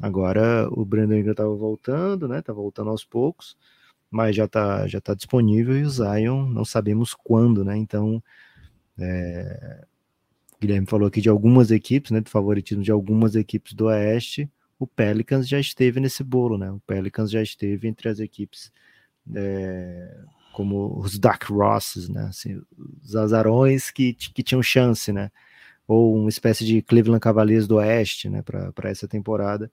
Speaker 3: agora o Brandon Ingram tava voltando, né, tá voltando aos poucos, mas já tá, já tá disponível e o Zion não sabemos quando, né, então é, Guilherme falou aqui de algumas equipes, né, do favoritismo de algumas equipes do Oeste. O Pelicans já esteve nesse bolo, né? O Pelicans já esteve entre as equipes é, como os Dark Rosses, né? Assim, os azarões que, que tinham chance, né? Ou uma espécie de Cleveland Cavaliers do Oeste, né? Para essa temporada.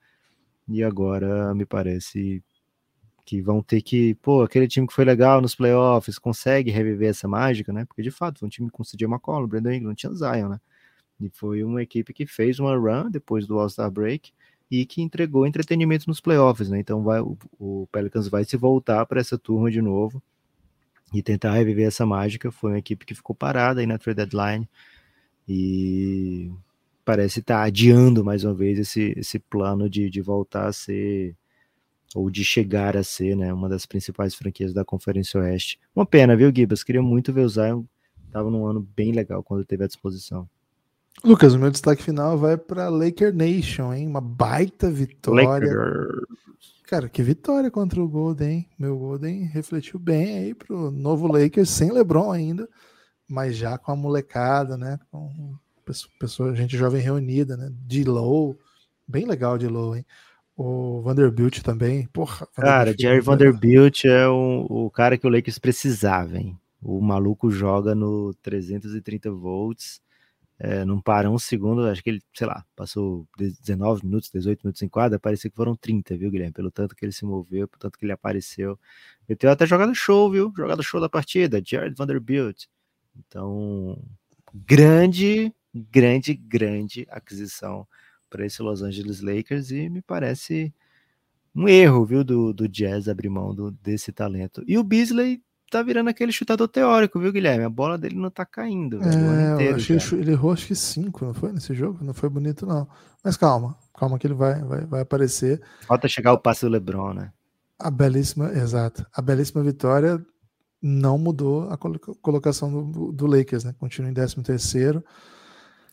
Speaker 3: E agora me parece que vão ter que, pô, aquele time que foi legal nos playoffs, consegue reviver essa mágica, né? Porque de fato foi um time com CJ McCollum, Brandon Ingram, tinha Zion, né? E foi uma equipe que fez uma run depois do All-Star Break e que entregou entretenimento nos playoffs, né? Então vai, o, o Pelicans vai se voltar para essa turma de novo e tentar reviver essa mágica. Foi uma equipe que ficou parada aí na trade deadline e parece estar tá adiando mais uma vez esse, esse plano de, de voltar a ser ou de chegar a ser, né, uma das principais franquias da Conferência Oeste. Uma pena, viu, Gibas? Queria muito ver o Zion. Tava num ano bem legal quando teve à disposição.
Speaker 2: Lucas, o meu destaque final vai para Laker Nation, hein? Uma baita vitória. Cara, que vitória contra o Golden, hein? Meu Golden refletiu bem aí pro novo Lakers, sem LeBron ainda, mas já com a molecada, né? Com pessoa, gente jovem reunida, né? De low, bem legal de low, hein? O Vanderbilt também. Porra,
Speaker 3: cara, Jerry Vanderbilt é o, o cara que o Lakers precisava, hein? O maluco joga no 330 volts, é, não para um segundo, acho que ele, sei lá, passou 19 minutos, 18 minutos em quadra, parecia que foram 30, viu, Guilherme? Pelo tanto que ele se moveu, pelo tanto que ele apareceu. Ele teve até jogada show, viu? Jogada show da partida, Jared Vanderbilt. Então, grande, grande, grande aquisição para esse Los Angeles Lakers e me parece um erro, viu, do, do Jazz abrir mão do, desse talento. E o Beasley tá virando aquele chutador teórico, viu, Guilherme? A bola dele não tá caindo.
Speaker 2: Velho, é, inteiro, achei ele errou acho que cinco, não foi nesse jogo? Não foi bonito, não. Mas calma, calma que ele vai, vai, vai aparecer.
Speaker 3: Falta chegar o passe do LeBron, né?
Speaker 2: A belíssima, exato. A belíssima vitória não mudou a colocação do, do Lakers, né? Continua em 13 terceiro.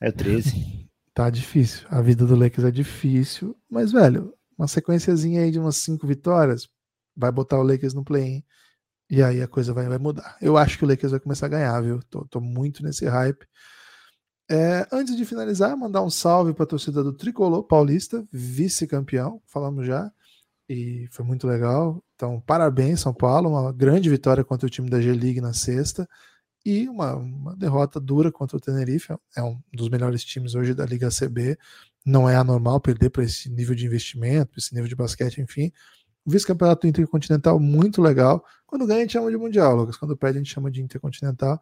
Speaker 3: É 13. [LAUGHS]
Speaker 2: Tá difícil. A vida do Lakers é difícil, mas, velho, uma sequenciazinha aí de umas cinco vitórias vai botar o Lakers no play-in e aí a coisa vai, vai mudar. Eu acho que o Lakers vai começar a ganhar, viu? Tô, tô muito nesse hype. É, antes de finalizar, mandar um salve para a torcida do Tricolor Paulista, vice-campeão, falamos já, e foi muito legal. Então, parabéns, São Paulo, uma grande vitória contra o time da G-League na sexta e uma, uma, derrota dura contra o Tenerife. É um dos melhores times hoje da Liga CB. Não é anormal perder para esse nível de investimento, esse nível de basquete, enfim. O vice-campeonato intercontinental muito legal. Quando ganha, a gente chama de Mundial, Lucas. Quando perde, a gente chama de Intercontinental.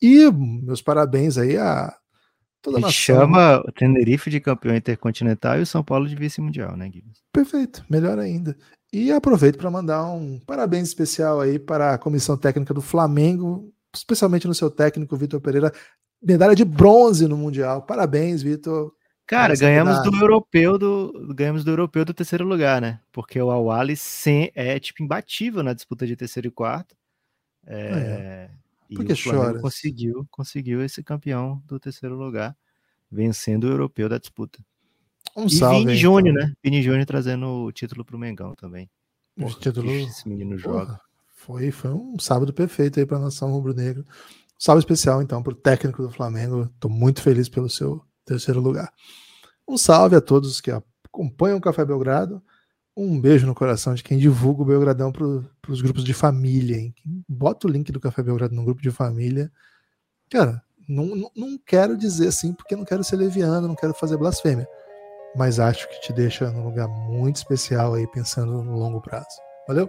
Speaker 2: E meus parabéns aí a
Speaker 3: toda a nação. chama o Tenerife de campeão intercontinental e o São Paulo de vice-mundial, né, Guilherme?
Speaker 2: Perfeito, melhor ainda. E aproveito para mandar um parabéns especial aí para a comissão técnica do Flamengo, especialmente no seu técnico, Vitor Pereira, medalha de bronze no Mundial. Parabéns, Vitor.
Speaker 3: Cara, ganhamos do europeu do ganhamos do europeu do terceiro lugar, né? Porque o Awali é tipo imbatível na disputa de terceiro e quarto. É, é. Por que o Flamengo conseguiu, conseguiu esse campeão do terceiro lugar, vencendo o europeu da disputa. Um e salve, Vini Júnior, então. né? Vini Júnior trazendo o título pro Mengão também.
Speaker 2: Porra, o título... Esse menino joga. Foi, foi um sábado perfeito aí para a nação rubro-negra. Salve especial, então, para o técnico do Flamengo. Estou muito feliz pelo seu terceiro lugar. Um salve a todos que acompanham o Café Belgrado. Um beijo no coração de quem divulga o Belgradão para os grupos de família. Hein? Bota o link do Café Belgrado no grupo de família. Cara, não, não quero dizer assim porque não quero ser leviano, não quero fazer blasfêmia. Mas acho que te deixa num lugar muito especial aí, pensando no longo prazo. Valeu?